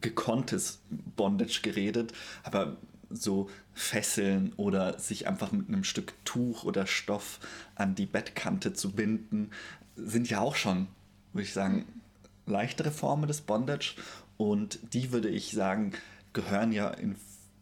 gekonntes Bondage geredet. Aber so fesseln oder sich einfach mit einem Stück Tuch oder Stoff an die Bettkante zu binden, sind ja auch schon, würde ich sagen, leichtere Formen des Bondage. Und die würde ich sagen, gehören ja in,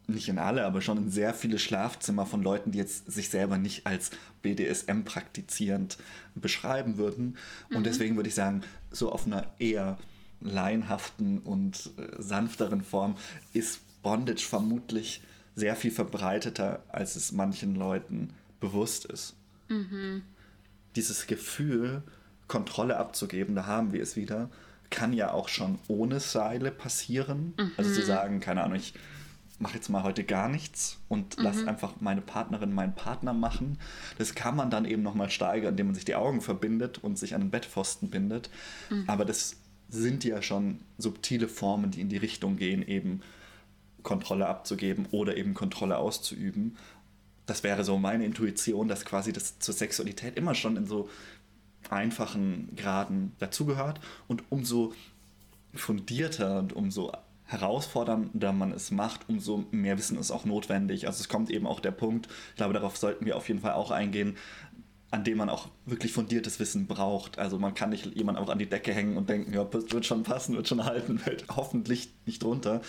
nicht in alle, aber schon in sehr viele Schlafzimmer von Leuten, die jetzt sich selber nicht als BDSM praktizierend beschreiben würden. Und mhm. deswegen würde ich sagen, so auf einer eher laienhaften und äh, sanfteren Form ist Bondage vermutlich sehr viel verbreiteter, als es manchen Leuten bewusst ist. Mhm. Dieses Gefühl, Kontrolle abzugeben, da haben wir es wieder, kann ja auch schon ohne Seile passieren. Mhm. Also zu sagen, keine Ahnung, ich mache jetzt mal heute gar nichts und mhm. lass einfach meine Partnerin, meinen Partner machen. Das kann man dann eben nochmal steigern, indem man sich die Augen verbindet und sich an den Bettpfosten bindet. Mhm. Aber das sind ja schon subtile Formen, die in die Richtung gehen, eben Kontrolle abzugeben oder eben Kontrolle auszuüben. Das wäre so meine Intuition, dass quasi das zur Sexualität immer schon in so einfachen Graden dazugehört und umso fundierter und umso herausfordernder man es macht, umso mehr Wissen ist auch notwendig. Also es kommt eben auch der Punkt, ich glaube, darauf sollten wir auf jeden Fall auch eingehen, an dem man auch wirklich fundiertes Wissen braucht. Also man kann nicht jemand auch an die Decke hängen und denken, ja, wird schon passen, wird schon halten, fällt hoffentlich nicht drunter.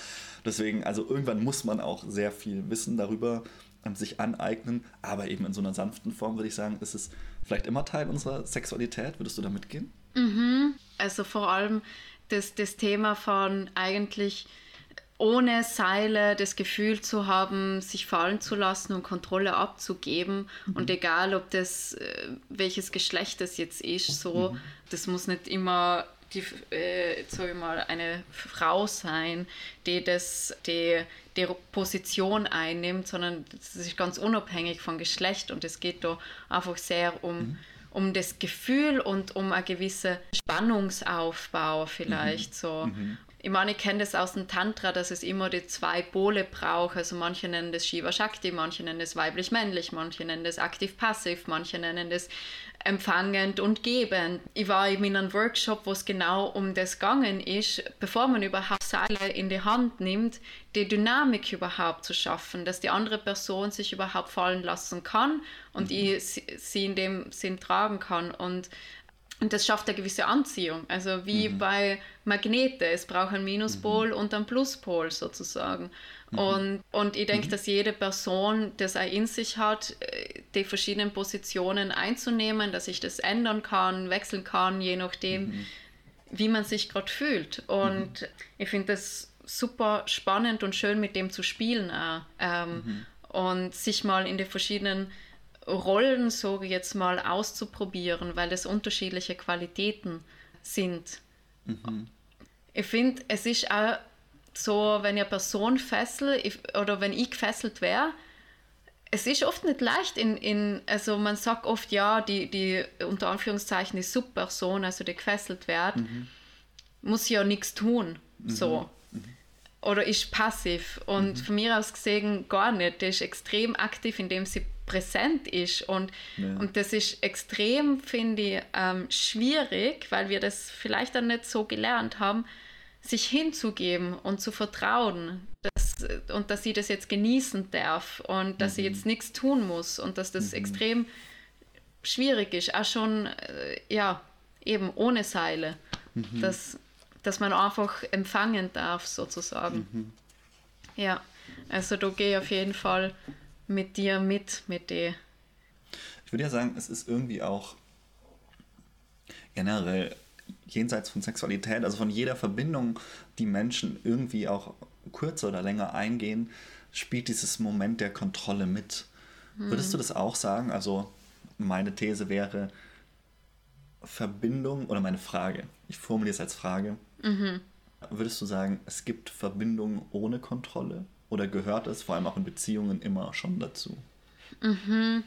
Deswegen, also irgendwann muss man auch sehr viel Wissen darüber ähm, sich aneignen, aber eben in so einer sanften Form würde ich sagen, ist es vielleicht immer Teil unserer Sexualität. Würdest du da mitgehen? Mhm. Also vor allem das, das Thema von eigentlich ohne Seile das Gefühl zu haben, sich fallen zu lassen und Kontrolle abzugeben. Mhm. Und egal, ob das äh, welches Geschlecht das jetzt ist, so, mhm. das muss nicht immer die, äh, sag ich mal, eine Frau sein, die das, die, die Position einnimmt, sondern das ist ganz unabhängig von Geschlecht und es geht da einfach sehr um, mhm. um das Gefühl und um einen gewissen Spannungsaufbau vielleicht mhm. so. Mhm ich meine, ich kenne das aus dem Tantra, dass es immer die zwei Pole braucht. Also manche nennen das Shiva Shakti, manche nennen das weiblich-männlich, manche nennen das aktiv-passiv, manche nennen das empfangend und gebend. Ich war in einem Workshop, wo es genau um das gegangen ist, bevor man überhaupt Seile in die Hand nimmt, die Dynamik überhaupt zu schaffen, dass die andere Person sich überhaupt fallen lassen kann und mhm. ich sie in dem Sinn tragen kann. Und und das schafft eine gewisse Anziehung. Also wie mhm. bei Magnete. Es braucht einen Minuspol mhm. und einen Pluspol sozusagen. Mhm. Und, und ich denke, mhm. dass jede Person das auch in sich hat, die verschiedenen Positionen einzunehmen, dass ich das ändern kann, wechseln kann, je nachdem, mhm. wie man sich gerade fühlt. Und mhm. ich finde das super spannend und schön, mit dem zu spielen auch. Ähm, und sich mal in die verschiedenen Rollen, so jetzt mal, auszuprobieren, weil es unterschiedliche Qualitäten sind. Mhm. Ich finde, es ist auch so, wenn ich eine Person fessel oder wenn ich gefesselt wäre, es ist oft nicht leicht in, in, also man sagt oft, ja, die, die unter Anführungszeichen die Subperson, also die gefesselt wird, mhm. muss ja nichts tun. Mhm. So. Mhm. Oder ist passiv. Und mhm. von mir aus gesehen gar nicht. Die ist extrem aktiv, indem sie präsent ist. Und, ja. und das ist extrem, finde ich, ähm, schwierig, weil wir das vielleicht dann nicht so gelernt haben, sich hinzugeben und zu vertrauen dass, und dass sie das jetzt genießen darf und dass mhm. sie jetzt nichts tun muss und dass das mhm. extrem schwierig ist, auch schon, äh, ja, eben ohne Seile, mhm. dass, dass man einfach empfangen darf, sozusagen. Mhm. Ja, also da gehe ich auf jeden Fall mit dir mit, mit dir. Ich würde ja sagen, es ist irgendwie auch generell jenseits von Sexualität, also von jeder Verbindung, die Menschen irgendwie auch kürzer oder länger eingehen, spielt dieses Moment der Kontrolle mit. Hm. Würdest du das auch sagen? Also meine These wäre Verbindung oder meine Frage, ich formuliere es als Frage. Mhm. Würdest du sagen, es gibt Verbindungen ohne Kontrolle? Oder gehört es vor allem auch in Beziehungen immer schon dazu? Mhm.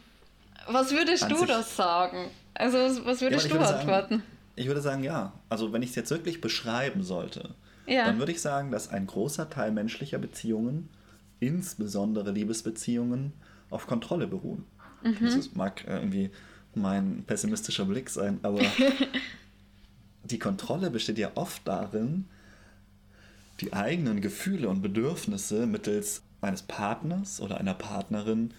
Was würdest An du das sagen? Also was würdest ja, du würde antworten? Sagen, ich würde sagen, ja. Also wenn ich es jetzt wirklich beschreiben sollte, ja. dann würde ich sagen, dass ein großer Teil menschlicher Beziehungen, insbesondere Liebesbeziehungen, auf Kontrolle beruhen. Mhm. Das mag irgendwie mein pessimistischer Blick sein, aber die Kontrolle besteht ja oft darin, die eigenen Gefühle und Bedürfnisse mittels eines Partners oder einer Partnerin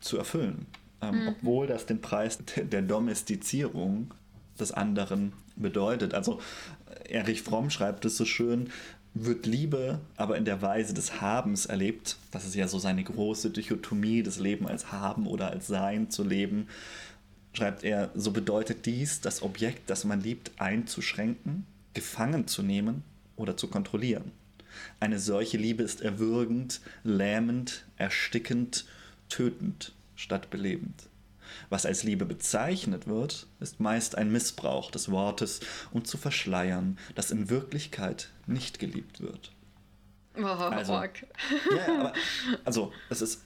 zu erfüllen. Ähm, mhm. Obwohl das den Preis der Domestizierung des anderen bedeutet. Also Erich Fromm schreibt es so schön, wird Liebe aber in der Weise des Habens erlebt, das ist ja so seine große Dichotomie, das Leben als Haben oder als Sein zu leben, schreibt er, so bedeutet dies, das Objekt, das man liebt, einzuschränken, gefangen zu nehmen oder zu kontrollieren. Eine solche Liebe ist erwürgend, lähmend, erstickend, tötend statt belebend. Was als Liebe bezeichnet wird, ist meist ein Missbrauch des Wortes, um zu verschleiern, dass in Wirklichkeit nicht geliebt wird. Oh, also, ja, aber, also es ist,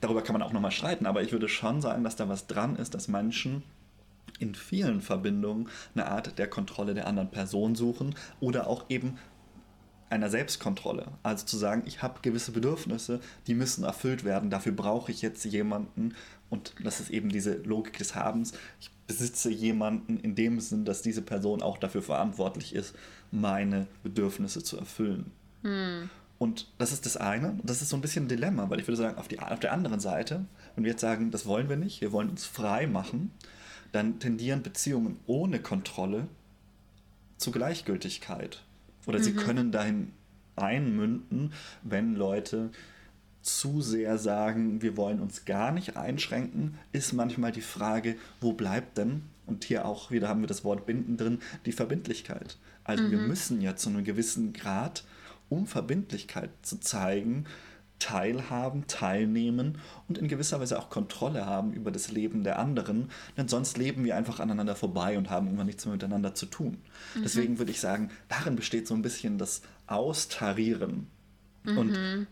darüber kann man auch nochmal streiten, aber ich würde schon sagen, dass da was dran ist, dass Menschen in vielen Verbindungen eine Art der Kontrolle der anderen Person suchen oder auch eben einer Selbstkontrolle. Also zu sagen, ich habe gewisse Bedürfnisse, die müssen erfüllt werden, dafür brauche ich jetzt jemanden und das ist eben diese Logik des Habens. Ich besitze jemanden in dem Sinn, dass diese Person auch dafür verantwortlich ist, meine Bedürfnisse zu erfüllen. Hm. Und das ist das eine. Das ist so ein bisschen ein Dilemma, weil ich würde sagen, auf, die, auf der anderen Seite, wenn wir jetzt sagen, das wollen wir nicht, wir wollen uns frei machen, dann tendieren Beziehungen ohne Kontrolle zu Gleichgültigkeit. Oder mhm. sie können dahin einmünden, wenn Leute zu sehr sagen, wir wollen uns gar nicht einschränken, ist manchmal die Frage, wo bleibt denn, und hier auch wieder haben wir das Wort binden drin, die Verbindlichkeit. Also mhm. wir müssen ja zu einem gewissen Grad, um Verbindlichkeit zu zeigen, teilhaben, teilnehmen und in gewisser Weise auch Kontrolle haben über das Leben der anderen, denn sonst leben wir einfach aneinander vorbei und haben irgendwann nichts mehr miteinander zu tun. Mhm. Deswegen würde ich sagen, darin besteht so ein bisschen das Austarieren. Mhm. Und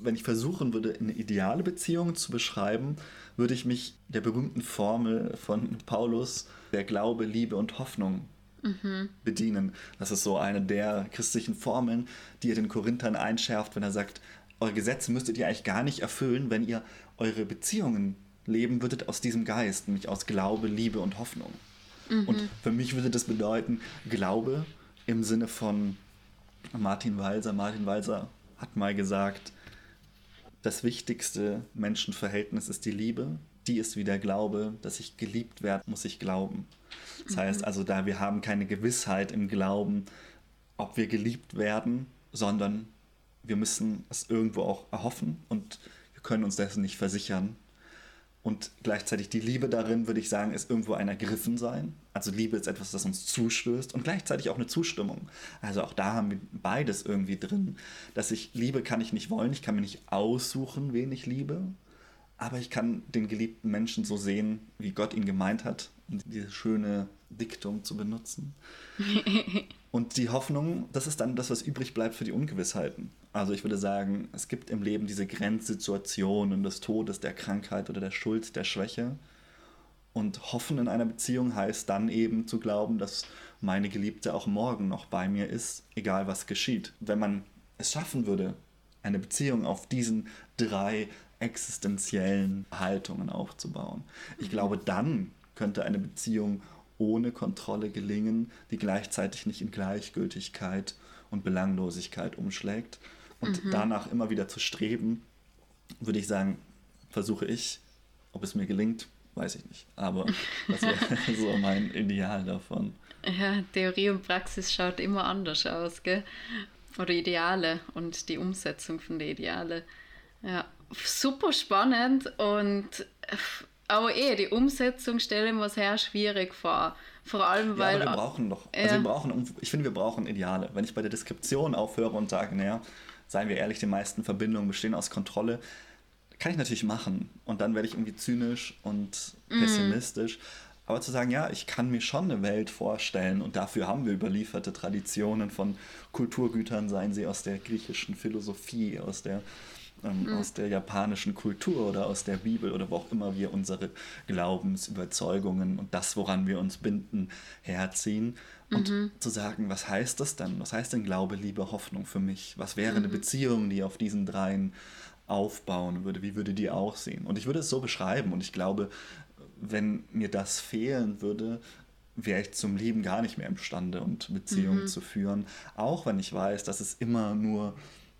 wenn ich versuchen würde, eine ideale Beziehung zu beschreiben, würde ich mich der berühmten Formel von Paulus, der Glaube, Liebe und Hoffnung mhm. bedienen. Das ist so eine der christlichen Formeln, die er den Korinthern einschärft, wenn er sagt, eure Gesetze müsstet ihr eigentlich gar nicht erfüllen, wenn ihr eure Beziehungen leben würdet aus diesem Geist, nämlich aus Glaube, Liebe und Hoffnung. Mhm. Und für mich würde das bedeuten, Glaube im Sinne von Martin Walser. Martin Walser hat mal gesagt, das wichtigste Menschenverhältnis ist die Liebe. Die ist wie der Glaube, dass ich geliebt werde, muss ich glauben. Das mhm. heißt also, da wir haben keine Gewissheit im Glauben, ob wir geliebt werden, sondern wir müssen es irgendwo auch erhoffen und wir können uns dessen nicht versichern. Und gleichzeitig die Liebe darin, würde ich sagen, ist irgendwo ein Ergriffen sein. Also Liebe ist etwas, das uns zustößt und gleichzeitig auch eine Zustimmung. Also auch da haben wir beides irgendwie drin. Dass ich Liebe kann ich nicht wollen, ich kann mir nicht aussuchen, wen ich liebe, aber ich kann den geliebten Menschen so sehen, wie Gott ihn gemeint hat, um dieses schöne Diktum zu benutzen. Und die Hoffnung, das ist dann das, was übrig bleibt für die Ungewissheiten. Also ich würde sagen, es gibt im Leben diese Grenzsituationen des Todes, der Krankheit oder der Schuld, der Schwäche. Und hoffen in einer Beziehung heißt dann eben zu glauben, dass meine Geliebte auch morgen noch bei mir ist, egal was geschieht. Wenn man es schaffen würde, eine Beziehung auf diesen drei existenziellen Haltungen aufzubauen. Ich glaube, dann könnte eine Beziehung ohne Kontrolle gelingen, die gleichzeitig nicht in Gleichgültigkeit und Belanglosigkeit umschlägt. Und mhm. danach immer wieder zu streben, würde ich sagen, versuche ich. Ob es mir gelingt, weiß ich nicht. Aber das wäre so mein Ideal davon. Ja, Theorie und Praxis schaut immer anders aus, gell? Oder Ideale und die Umsetzung von den Idealen. Ja, super spannend und aber eh, die Umsetzung stelle ich mir sehr schwierig vor. Vor allem, weil. Ja, wir brauchen doch. Also wir brauchen, ich finde, wir brauchen Ideale. Wenn ich bei der Deskription aufhöre und sage, naja, seien wir ehrlich, die meisten Verbindungen bestehen aus Kontrolle, kann ich natürlich machen. Und dann werde ich irgendwie zynisch und mhm. pessimistisch. Mm. Aber zu sagen, ja, ich kann mir schon eine Welt vorstellen und dafür haben wir überlieferte Traditionen von Kulturgütern, seien sie aus der griechischen Philosophie, aus der ähm, mhm. aus der japanischen Kultur oder aus der Bibel oder wo auch immer wir unsere Glaubensüberzeugungen und das, woran wir uns binden, herziehen. Und mhm. zu sagen, was heißt das denn? Was heißt denn Glaube, Liebe, Hoffnung für mich? Was wäre mhm. eine Beziehung, die auf diesen dreien aufbauen würde? Wie würde die aussehen? Und ich würde es so beschreiben und ich glaube, wenn mir das fehlen würde, wäre ich zum Lieben gar nicht mehr imstande und Beziehungen mhm. zu führen. Auch wenn ich weiß, dass es immer nur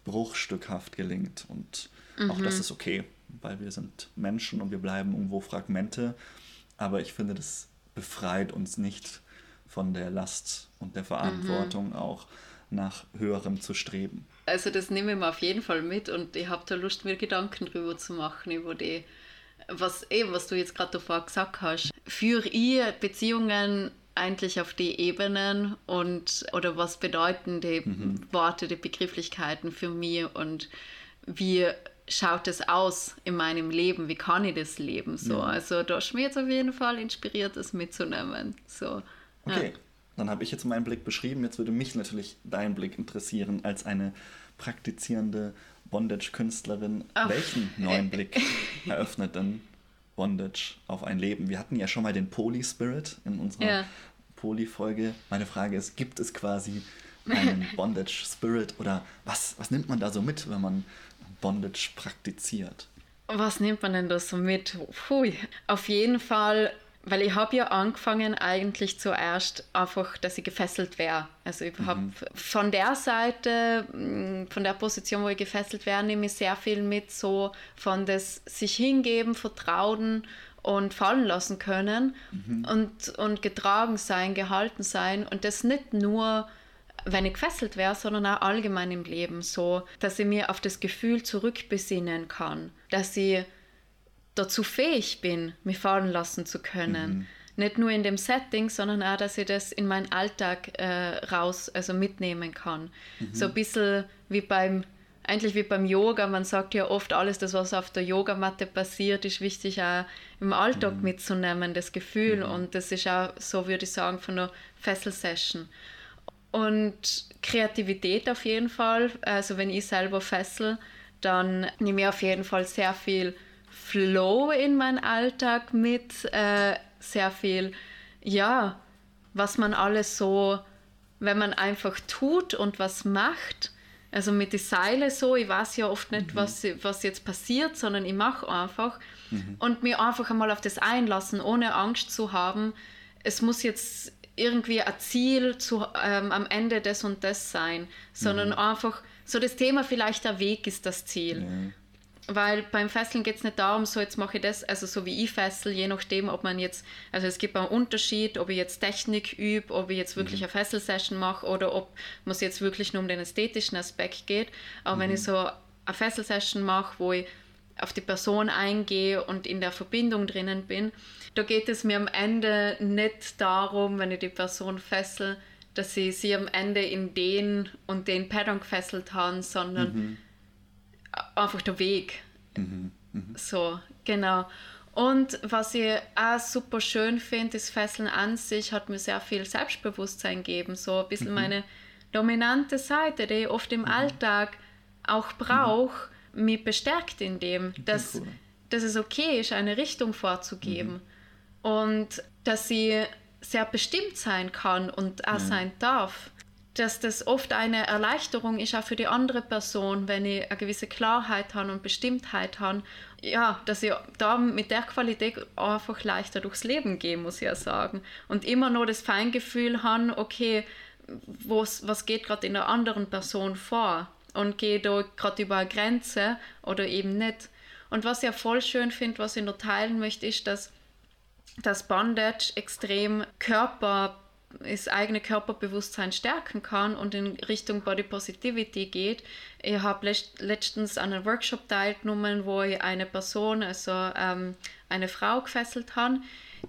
bruchstückhaft gelingt. Und mhm. auch das mhm. ist okay, weil wir sind Menschen und wir bleiben irgendwo Fragmente. Aber ich finde, das befreit uns nicht von der Last und der Verantwortung mhm. auch nach höherem zu streben. Also das nehme ich mir auf jeden Fall mit und ich habe da Lust, mir Gedanken drüber zu machen, über die, was, eh, was du jetzt gerade davor gesagt hast. Für ihr Beziehungen eigentlich auf die Ebenen und oder was bedeuten die mhm. Worte, die Begrifflichkeiten für mich und wie schaut es aus in meinem Leben, wie kann ich das leben so. Ja. Also da ist mir jetzt auf jeden Fall inspiriert, das mitzunehmen. So, okay, ja. dann habe ich jetzt meinen Blick beschrieben. Jetzt würde mich natürlich dein Blick interessieren als eine praktizierende Bondage-Künstlerin. Welchen neuen Blick eröffnet denn Bondage auf ein Leben. Wir hatten ja schon mal den Poly-Spirit in unserer ja. Poly-Folge. Meine Frage ist, gibt es quasi einen Bondage-Spirit oder was, was nimmt man da so mit, wenn man Bondage praktiziert? Was nimmt man denn da so mit? Puh. Auf jeden Fall weil ich habe ja angefangen eigentlich zuerst einfach, dass ich gefesselt wäre. Also ich mhm. habe von der Seite, mm, von der Position, wo ich gefesselt wäre, nehme ich sehr viel mit, so von das sich hingeben, vertrauen und fallen lassen können mhm. und, und getragen sein, gehalten sein und das nicht nur wenn ich gefesselt wäre, sondern auch allgemein im Leben so, dass ich mir auf das Gefühl zurückbesinnen kann, dass ich dazu fähig bin, mich fallen lassen zu können. Mhm. Nicht nur in dem Setting, sondern auch, dass ich das in meinen Alltag äh, raus, also mitnehmen kann. Mhm. So ein bisschen wie beim, eigentlich wie beim Yoga. Man sagt ja oft, alles das, was auf der Yogamatte passiert, ist wichtig auch im Alltag mhm. mitzunehmen, das Gefühl. Mhm. Und das ist auch, so würde ich sagen, von einer Fessel-Session. Und Kreativität auf jeden Fall. Also wenn ich selber fessel, dann nehme ich auf jeden Fall sehr viel Flow in meinen Alltag mit, äh, sehr viel, ja, was man alles so, wenn man einfach tut und was macht. Also mit den Seile so, ich weiß ja oft nicht, mhm. was, was jetzt passiert, sondern ich mache einfach mhm. und mir einfach einmal auf das einlassen, ohne Angst zu haben, es muss jetzt irgendwie ein Ziel zu, ähm, am Ende des und das sein, sondern mhm. einfach so das Thema vielleicht der Weg ist das Ziel. Weil beim Fesseln geht es nicht darum, so jetzt mache ich das, also so wie ich fessel, je nachdem, ob man jetzt, also es gibt einen Unterschied, ob ich jetzt Technik übe, ob ich jetzt wirklich mhm. eine Fesselsession mache oder ob es jetzt wirklich nur um den ästhetischen Aspekt geht. Aber mhm. wenn ich mhm. so eine Fesselsession mache, wo ich auf die Person eingehe und in der Verbindung drinnen bin, da geht es mir am Ende nicht darum, wenn ich die Person fessel, dass ich sie am Ende in den und den Pattern gefesselt habe, sondern mhm einfach der Weg. Mhm. Mhm. So, genau. Und was ich auch super schön finde, das Fesseln an sich hat mir sehr viel Selbstbewusstsein gegeben. So ein bisschen mhm. meine dominante Seite, die ich oft im mhm. Alltag auch brauche, mhm. mich bestärkt in dem, dass, cool. dass es okay ist, eine Richtung vorzugeben. Mhm. Und dass sie sehr bestimmt sein kann und auch sein darf dass das oft eine Erleichterung ist, auch für die andere Person, wenn ich eine gewisse Klarheit habe und Bestimmtheit habe. Ja, dass ich da mit der Qualität einfach leichter durchs Leben gehe, muss ich ja sagen. Und immer nur das Feingefühl habe, okay, was geht gerade in der anderen Person vor? Und gehe da gerade über eine Grenze oder eben nicht. Und was ich ja voll schön finde, was ich noch teilen möchte, ist, dass das Bondage extrem Körper das eigene Körperbewusstsein stärken kann und in Richtung Body Positivity geht. Ich habe letztens an einem Workshop teilgenommen, wo ich eine Person, also ähm, eine Frau gefesselt habe,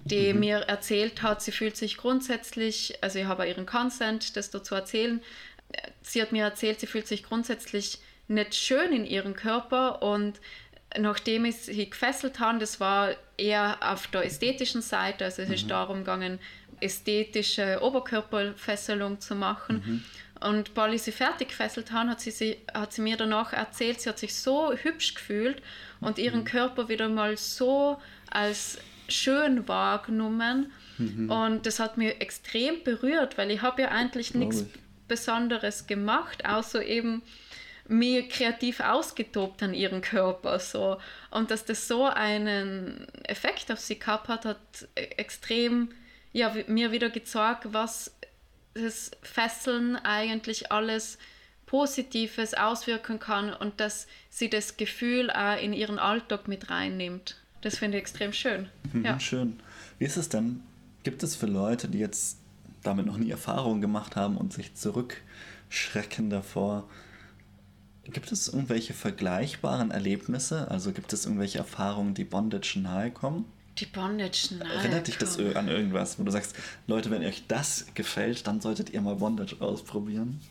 die mhm. mir erzählt hat, sie fühlt sich grundsätzlich, also ich habe ihren Consent, das dazu erzählen, sie hat mir erzählt, sie fühlt sich grundsätzlich nicht schön in ihrem Körper und nachdem ich sie gefesselt habe, das war eher auf der ästhetischen Seite, also es mhm. ist darum gegangen, ästhetische Oberkörperfesselung zu machen. Mhm. Und weil ich sie fertig gefesselt habe, hat sie, sie, hat sie mir danach erzählt, sie hat sich so hübsch gefühlt und ihren mhm. Körper wieder mal so als schön wahrgenommen. Mhm. Und das hat mich extrem berührt, weil ich habe ja eigentlich nichts Besonderes gemacht, außer eben mir kreativ ausgetobt an ihren Körper. So. Und dass das so einen Effekt auf sie gehabt hat, hat e-, extrem ja, mir wieder gezeigt, was das Fesseln eigentlich alles Positives auswirken kann und dass sie das Gefühl auch in ihren Alltag mit reinnimmt. Das finde ich extrem schön. Mhm, ja. Schön. Wie ist es denn? Gibt es für Leute, die jetzt damit noch nie Erfahrung gemacht haben und sich zurückschrecken davor, gibt es irgendwelche vergleichbaren Erlebnisse? Also gibt es irgendwelche Erfahrungen, die Bondage nahe kommen? Die Bondage, nein. Erinnert dich das an irgendwas, wo du sagst, Leute, wenn euch das gefällt, dann solltet ihr mal Bondage ausprobieren?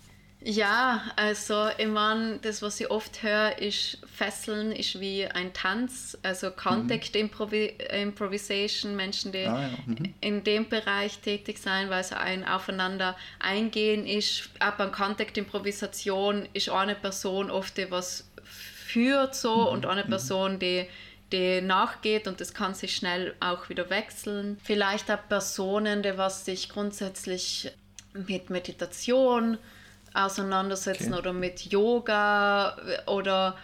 Ja, also ich meine, das, was ich oft höre, ist Fesseln ist wie ein Tanz, also Contact mhm. Improvi Improvisation, Menschen, die ah, ja. mhm. in dem Bereich tätig sein, weil es ein Aufeinander eingehen ist. Auch beim Contact Improvisation ist eine Person oft die was führt so mhm. und eine mhm. Person, die die nachgeht und das kann sich schnell auch wieder wechseln. Vielleicht auch Personen, die was sich grundsätzlich mit Meditation auseinandersetzen okay. oder mit Yoga oder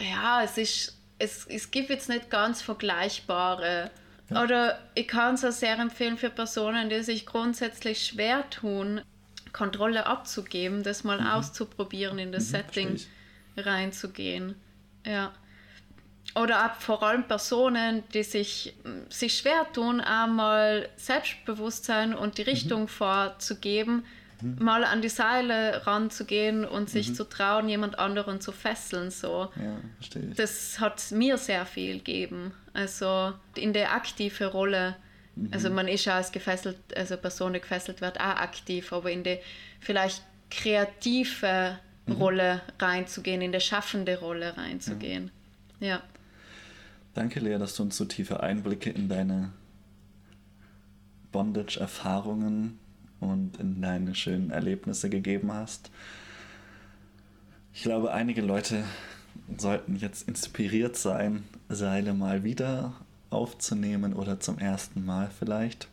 ja, es ist es, es gibt jetzt nicht ganz vergleichbare Ja. Oder ich kann es auch sehr empfehlen für Personen, die sich grundsätzlich schwer tun, Kontrolle abzugeben, das mal mhm. auszuprobieren, in das mhm, Setting reinzugehen. Ja. Oder auch vor allem Personen, die sich, sich schwer tun, einmal Selbstbewusstsein und die mhm. Richtung mhm. vorzugeben, mhm. mal an die Seile ranzugehen und sich mhm. zu trauen, jemand anderen zu fesseln. So. Ja, verstehe ich. Das hat mir sehr viel gegeben. Also in der aktive Rolle. Mhm. Also man ist ja als gefesselt, also Person, die gefesselt wird, auch aktiv, aber in die vielleicht kreative mhm. Rolle reinzugehen, in die schaffende Rolle reinzugehen. ja. Danke, Lea, dass du uns so tiefe Einblicke in deine Bondage-Erfahrungen und in deine schönen Erlebnisse gegeben hast. Ich glaube, einige Leute sollten jetzt inspiriert sein, Seile mal wieder aufzunehmen oder zum ersten Mal vielleicht.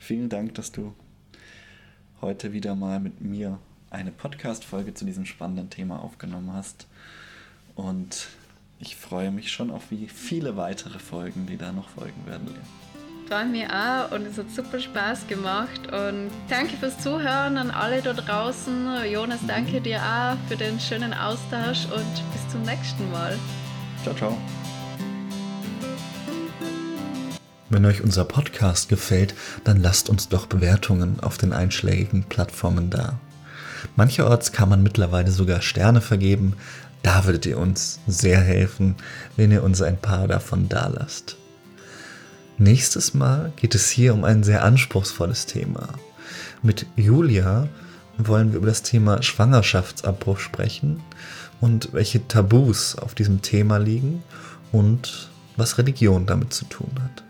Vielen Dank, dass du heute wieder mal mit mir eine Podcast-Folge zu diesem spannenden Thema aufgenommen hast. Und ich freue mich schon auf wie viele weitere Folgen, die da noch folgen werden. Freue mich auch und es hat super Spaß gemacht. Und danke fürs Zuhören an alle da draußen. Jonas, danke dir auch für den schönen Austausch und bis zum nächsten Mal. Ciao, ciao. Wenn euch unser Podcast gefällt, dann lasst uns doch Bewertungen auf den einschlägigen Plattformen da. Mancherorts kann man mittlerweile sogar Sterne vergeben. Da würdet ihr uns sehr helfen, wenn ihr uns ein paar davon da lasst. Nächstes Mal geht es hier um ein sehr anspruchsvolles Thema. Mit Julia wollen wir über das Thema Schwangerschaftsabbruch sprechen und welche Tabus auf diesem Thema liegen und was Religion damit zu tun hat.